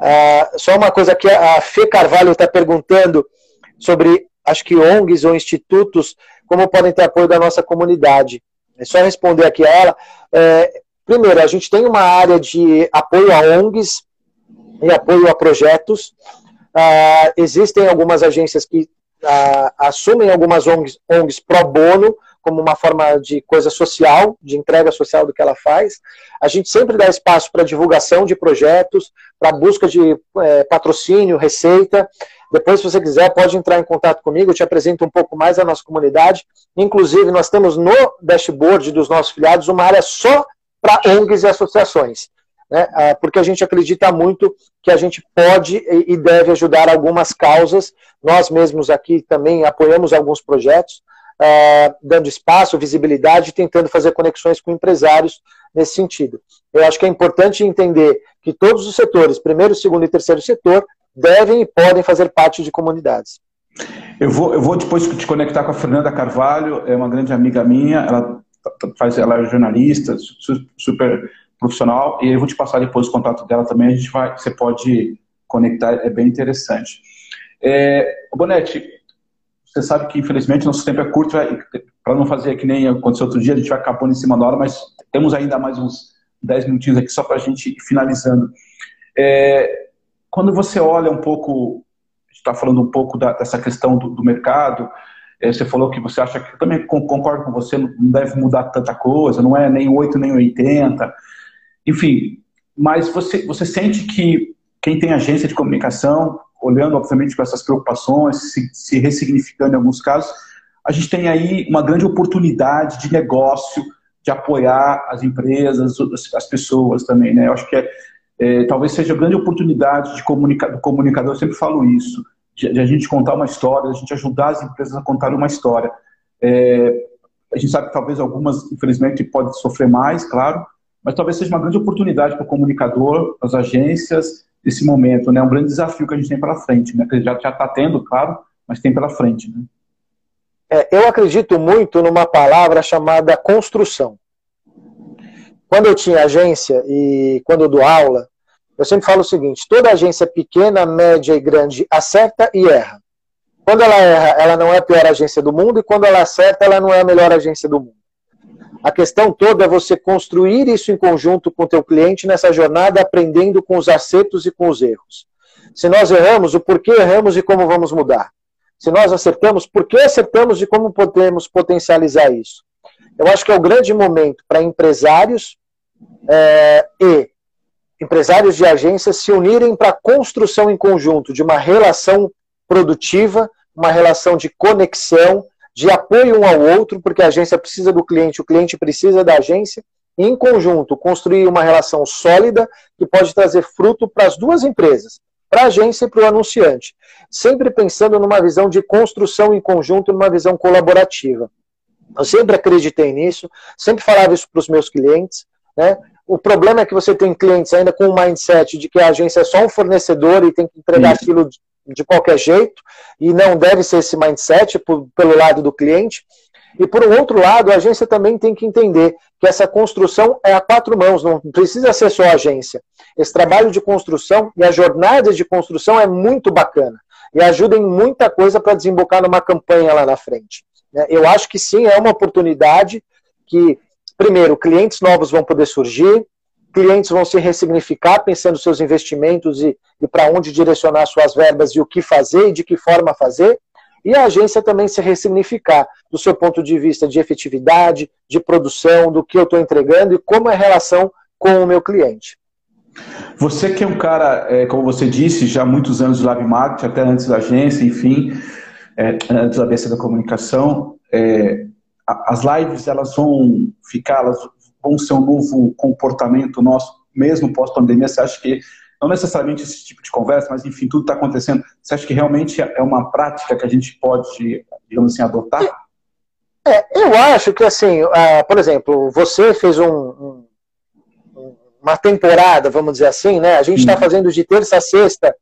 Speaker 2: Ah, só uma coisa que a Fê Carvalho está perguntando sobre, acho que ONGs ou institutos, como podem ter apoio da nossa comunidade. É só responder aqui a ela. É, primeiro, a gente tem uma área de apoio a ONGs e apoio a projetos. Ah, existem algumas agências que ah, assumem algumas ONGs, ONGs pro bono, como uma forma de coisa social, de entrega social do que ela faz. A gente sempre dá espaço para divulgação de projetos, para busca de é, patrocínio, receita. Depois, se você quiser, pode entrar em contato comigo, eu te apresento um pouco mais a nossa comunidade. Inclusive, nós temos no dashboard dos nossos filiados uma área só para ONGs e associações. Né? Ah, porque a gente acredita muito que a gente pode e deve ajudar algumas causas. Nós mesmos aqui também apoiamos alguns projetos uh, dando espaço, visibilidade, tentando fazer conexões com empresários nesse sentido. Eu acho que é importante entender que todos os setores, primeiro, segundo e terceiro setor, devem e podem fazer parte de comunidades.
Speaker 1: Eu vou, eu vou depois te conectar com a Fernanda Carvalho, é uma grande amiga minha, ela faz, ela é jornalista, super profissional, e eu vou te passar depois o contato dela também, a gente vai, você pode conectar, é bem interessante. É, Bonete, você sabe que, infelizmente, nosso tempo é curto, para não fazer que nem aconteceu outro dia, a gente vai acabando em cima da hora, mas temos ainda mais uns 10 minutinhos aqui só para a gente ir finalizando. É, quando você olha um pouco, está falando um pouco da, dessa questão do, do mercado, é, você falou que você acha que, eu também concordo com você, não deve mudar tanta coisa, não é nem 8 nem 80, enfim, mas você, você sente que quem tem agência de comunicação olhando, obviamente, com essas preocupações, se, se ressignificando em alguns casos, a gente tem aí uma grande oportunidade de negócio de apoiar as empresas, as, as pessoas também, né? Eu acho que é, é, talvez seja a grande oportunidade de comunica, do comunicador, eu sempre falo isso, de, de, a gente contar uma história, a gente ajudar as empresas a contar uma história. É, a gente sabe que talvez algumas, infelizmente, podem sofrer mais, claro, mas talvez seja uma grande oportunidade para o comunicador, as agências, esse momento, né? Um grande desafio que a gente tem pela frente, né? Que já está tendo, claro, mas tem pela frente, né?
Speaker 2: É, eu acredito muito numa palavra chamada construção. Quando eu tinha agência e quando eu dou aula, eu sempre falo o seguinte: toda agência pequena, média e grande acerta e erra. Quando ela erra, ela não é a pior agência do mundo, e quando ela acerta, ela não é a melhor agência do mundo. A questão toda é você construir isso em conjunto com o teu cliente nessa jornada, aprendendo com os acertos e com os erros. Se nós erramos, o porquê erramos e como vamos mudar. Se nós acertamos, por que acertamos e como podemos potencializar isso. Eu acho que é o grande momento para empresários é, e empresários de agências se unirem para a construção em conjunto de uma relação produtiva, uma relação de conexão, de apoio um ao outro, porque a agência precisa do cliente, o cliente precisa da agência, e em conjunto construir uma relação sólida que pode trazer fruto para as duas empresas, para a agência e para o anunciante, sempre pensando numa visão de construção em conjunto, numa visão colaborativa. Eu sempre acreditei nisso, sempre falava isso para os meus clientes. Né? O problema é que você tem clientes ainda com o mindset de que a agência é só um fornecedor e tem que entregar aquilo de qualquer jeito, e não deve ser esse mindset por, pelo lado do cliente. E por um outro lado, a agência também tem que entender que essa construção é a quatro mãos, não precisa ser só a agência. Esse trabalho de construção e a jornada de construção é muito bacana e ajuda em muita coisa para desembocar numa campanha lá na frente. Né? Eu acho que sim, é uma oportunidade que, primeiro, clientes novos vão poder surgir, clientes vão se ressignificar pensando seus investimentos e, e para onde direcionar suas verbas e o que fazer e de que forma fazer, e a agência também se ressignificar do seu ponto de vista de efetividade, de produção, do que eu estou entregando e como é a relação com o meu cliente.
Speaker 1: Você que é um cara, é, como você disse, já há muitos anos de live marketing, até antes da agência, enfim, é, antes da agência da comunicação, é, as lives elas vão ficar, elas vão ser um novo comportamento nosso, mesmo pós-pandemia? Você acha que, não necessariamente esse tipo de conversa, mas enfim, tudo está acontecendo, você acha que realmente é uma prática que a gente pode, digamos assim, adotar?
Speaker 2: É, eu acho que, assim, uh, por exemplo, você fez um, um, uma temporada, vamos dizer assim, né? A gente está fazendo de terça a sexta.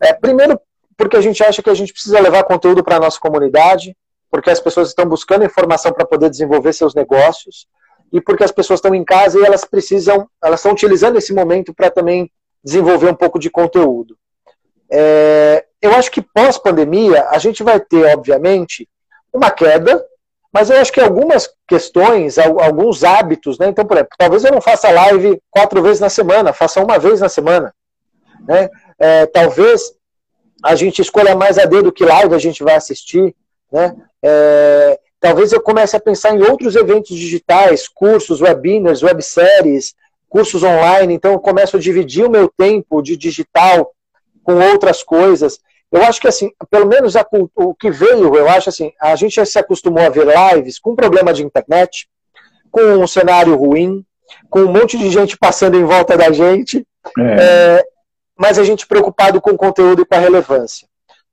Speaker 2: É, primeiro, porque a gente acha que a gente precisa levar conteúdo para a nossa comunidade, porque as pessoas estão buscando informação para poder desenvolver seus negócios e porque as pessoas estão em casa e elas precisam, elas estão utilizando esse momento para também desenvolver um pouco de conteúdo. É, eu acho que pós-pandemia a gente vai ter, obviamente, uma queda, mas eu acho que algumas questões, alguns hábitos, né? Então, por exemplo, talvez eu não faça live quatro vezes na semana, faça uma vez na semana. Né? É, talvez a gente escolha mais a dedo que live a gente vai assistir. Né? É, Talvez eu comece a pensar em outros eventos digitais, cursos, webinars, webséries, cursos online. Então eu começo a dividir o meu tempo de digital com outras coisas. Eu acho que assim, pelo menos a, o que veio, eu acho assim, a gente já se acostumou a ver lives com problema de internet, com um cenário ruim, com um monte de gente passando em volta da gente, é. É, mas a gente preocupado com o conteúdo e com a relevância.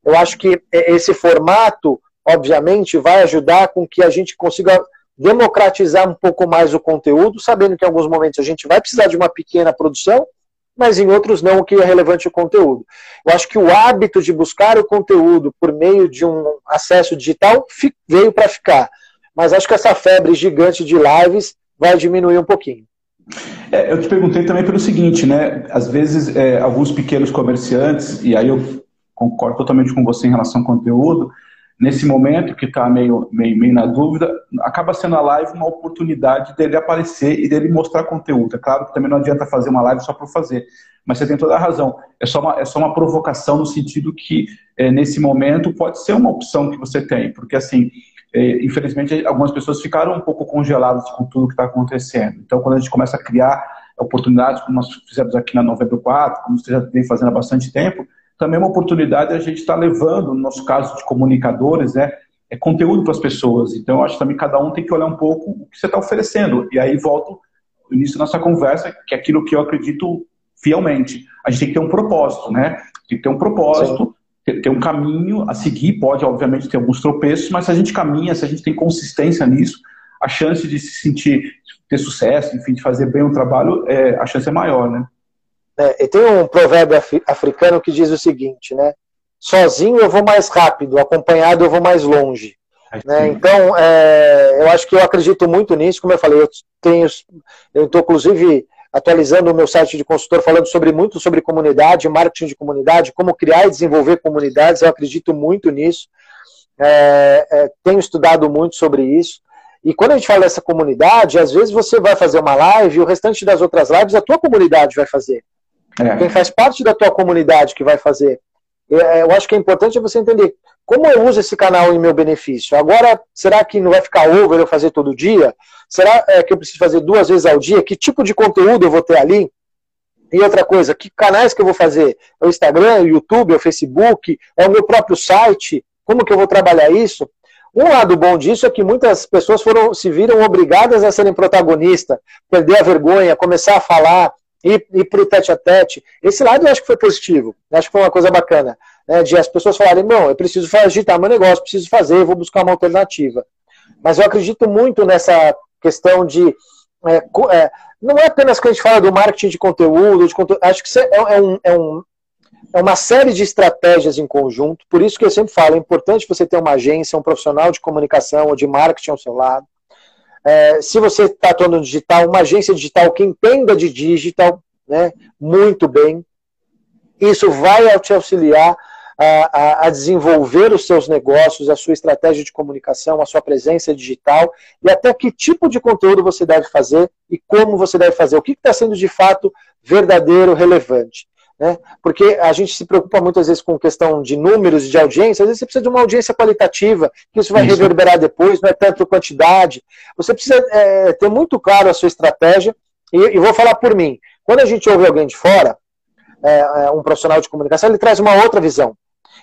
Speaker 2: Eu acho que esse formato obviamente, vai ajudar com que a gente consiga democratizar um pouco mais o conteúdo, sabendo que em alguns momentos a gente vai precisar de uma pequena produção, mas em outros não, o que é relevante o conteúdo. Eu acho que o hábito de buscar o conteúdo por meio de um acesso digital veio para ficar. Mas acho que essa febre gigante de lives vai diminuir um pouquinho.
Speaker 1: É, eu te perguntei também pelo seguinte, né? Às vezes, é, alguns pequenos comerciantes, e aí eu concordo totalmente com você em relação ao conteúdo, nesse momento que está meio, meio, meio na dúvida, acaba sendo a live uma oportunidade dele aparecer e dele mostrar conteúdo. É claro que também não adianta fazer uma live só por fazer, mas você tem toda a razão. É só uma, é só uma provocação no sentido que, é, nesse momento, pode ser uma opção que você tem, porque, assim, é, infelizmente, algumas pessoas ficaram um pouco congeladas com tudo que está acontecendo. Então, quando a gente começa a criar oportunidades, como nós fizemos aqui na Novembro 4, como você já vem fazendo há bastante tempo, também é uma oportunidade a gente estar tá levando, no nosso caso de comunicadores, né, é conteúdo para as pessoas. Então, eu acho que também cada um tem que olhar um pouco o que você está oferecendo. E aí volto no início da nossa conversa, que é aquilo que eu acredito fielmente. A gente tem que ter um propósito, né? Tem que ter um propósito, ter, ter, um caminho a seguir. Pode, obviamente, ter alguns tropeços, mas se a gente caminha, se a gente tem consistência nisso, a chance de se sentir, ter sucesso, enfim, de fazer bem o trabalho, é, a chance é maior, né?
Speaker 2: É, e tem um provérbio africano que diz o seguinte, né? Sozinho eu vou mais rápido, acompanhado eu vou mais longe. Né? Então, é, eu acho que eu acredito muito nisso. Como eu falei, eu tenho, eu estou inclusive atualizando o meu site de consultor falando sobre muito sobre comunidade, marketing de comunidade, como criar e desenvolver comunidades. Eu acredito muito nisso. É, é, tenho estudado muito sobre isso. E quando a gente fala dessa comunidade, às vezes você vai fazer uma live e o restante das outras lives a tua comunidade vai fazer. É. Quem faz parte da tua comunidade que vai fazer. É, eu acho que é importante você entender como eu uso esse canal em meu benefício. Agora, será que não vai ficar over eu fazer todo dia? Será é, que eu preciso fazer duas vezes ao dia? Que tipo de conteúdo eu vou ter ali? E outra coisa, que canais que eu vou fazer? É o Instagram, o YouTube, é o Facebook, é o meu próprio site? Como que eu vou trabalhar isso? Um lado bom disso é que muitas pessoas foram se viram obrigadas a serem protagonistas, perder a vergonha, começar a falar, ir, ir para o tete a tete. Esse lado eu acho que foi positivo, acho que foi uma coisa bacana. Né, de as pessoas falarem, não, eu preciso agitar meu negócio, preciso fazer, vou buscar uma alternativa. Mas eu acredito muito nessa questão de. É, é, não é apenas que a gente fala do marketing de conteúdo, de conteúdo acho que é, é, um, é, um, é uma série de estratégias em conjunto, por isso que eu sempre falo, é importante você ter uma agência, um profissional de comunicação ou de marketing ao seu lado. É, se você está atuando no digital, uma agência digital que entenda de digital né, muito bem, isso vai te auxiliar a, a, desenvolver os seus negócios, a sua estratégia de comunicação, a sua presença digital e até que tipo de conteúdo você deve fazer e como você deve fazer. O que está sendo de fato verdadeiro, relevante. Né? Porque a gente se preocupa muitas vezes com questão de números e de audiência, às vezes você precisa de uma audiência qualitativa, que isso vai isso. reverberar depois, não é tanto quantidade. Você precisa é, ter muito claro a sua estratégia, e, e vou falar por mim. Quando a gente ouve alguém de fora, é, é um profissional de comunicação, ele traz uma outra visão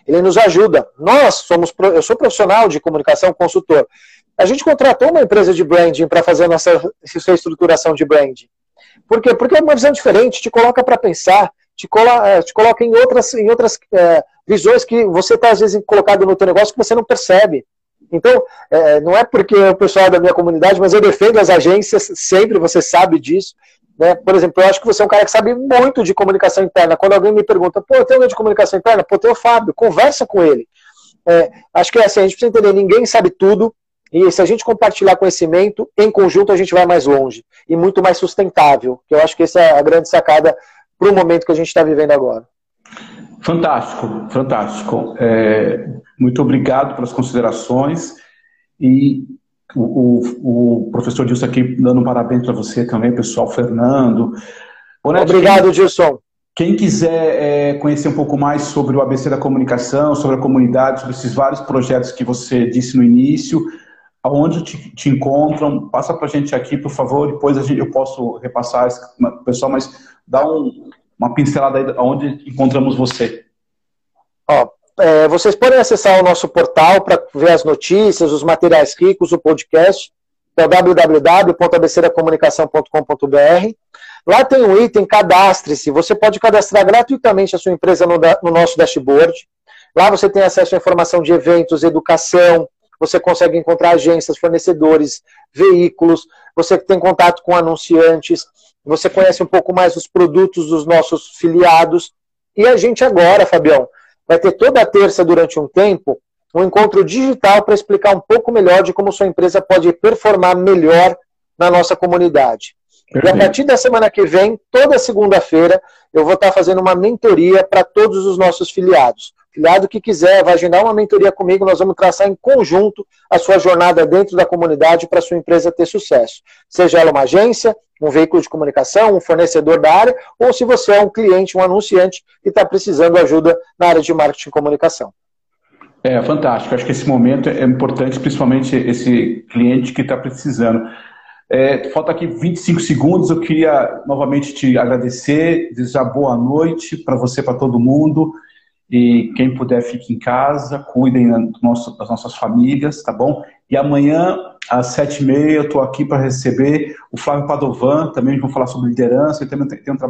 Speaker 2: ele nos ajuda. Nós somos, eu sou profissional de comunicação, consultor. A gente contratou uma empresa de branding para fazer a nossa estruturação de branding. Por quê? Porque é uma visão diferente, te coloca para pensar, te, é, te coloca em outras, em outras é, visões que você está, às vezes, colocado no teu negócio que você não percebe. Então, é, não é porque o pessoal da minha comunidade, mas eu defendo as agências, sempre você sabe disso. Né? Por exemplo, eu acho que você é um cara que sabe muito de comunicação interna. Quando alguém me pergunta, pô, tem alguém de comunicação interna? Pô, tem o Fábio, conversa com ele. É, acho que é assim, a gente precisa entender, ninguém sabe tudo, e se a gente compartilhar conhecimento, em conjunto a gente vai mais longe e muito mais sustentável. Que eu acho que essa é a grande sacada para o momento que a gente está vivendo agora.
Speaker 1: Fantástico, fantástico. É, muito obrigado pelas considerações e o, o, o professor Dilson aqui dando um parabéns para você também, pessoal, Fernando.
Speaker 2: Obrigado, quem, Dilson.
Speaker 1: Quem quiser é, conhecer um pouco mais sobre o ABC da comunicação, sobre a comunidade, sobre esses vários projetos que você disse no início, aonde te, te encontram, passa para a gente aqui, por favor, depois a gente, eu posso repassar o pessoal, mas dá um, uma pincelada aí aonde encontramos você.
Speaker 2: Ó, é, vocês podem acessar o nosso portal para ver as notícias, os materiais ricos, o podcast, que é www.abcdacomunicação.com.br. Lá tem um item cadastre-se. Você pode cadastrar gratuitamente a sua empresa no, no nosso dashboard. Lá você tem acesso à informação de eventos, educação, você consegue encontrar agências, fornecedores, veículos, você tem contato com anunciantes, você conhece um pouco mais os produtos dos nossos filiados. E a gente agora, Fabião, vai ter toda a terça, durante um tempo, um encontro digital para explicar um pouco melhor de como sua empresa pode performar melhor na nossa comunidade. E a partir da semana que vem, toda segunda-feira, eu vou estar fazendo uma mentoria para todos os nossos filiados. Filiado que quiser, vai agendar uma mentoria comigo, nós vamos traçar em conjunto a sua jornada dentro da comunidade para sua empresa ter sucesso. Seja ela uma agência, um veículo de comunicação, um fornecedor da área, ou se você é um cliente, um anunciante que está precisando ajuda na área de marketing e comunicação.
Speaker 1: É fantástico. Acho que esse momento é importante, principalmente esse cliente que está precisando. É, falta aqui 25 segundos. Eu queria novamente te agradecer, desejar boa noite para você, para todo mundo. E quem puder, fique em casa, cuidem das nossas famílias, tá bom? E amanhã, às sete e meia, eu estou aqui para receber o Flávio Padovan, também vamos falar sobre liderança, e também tem um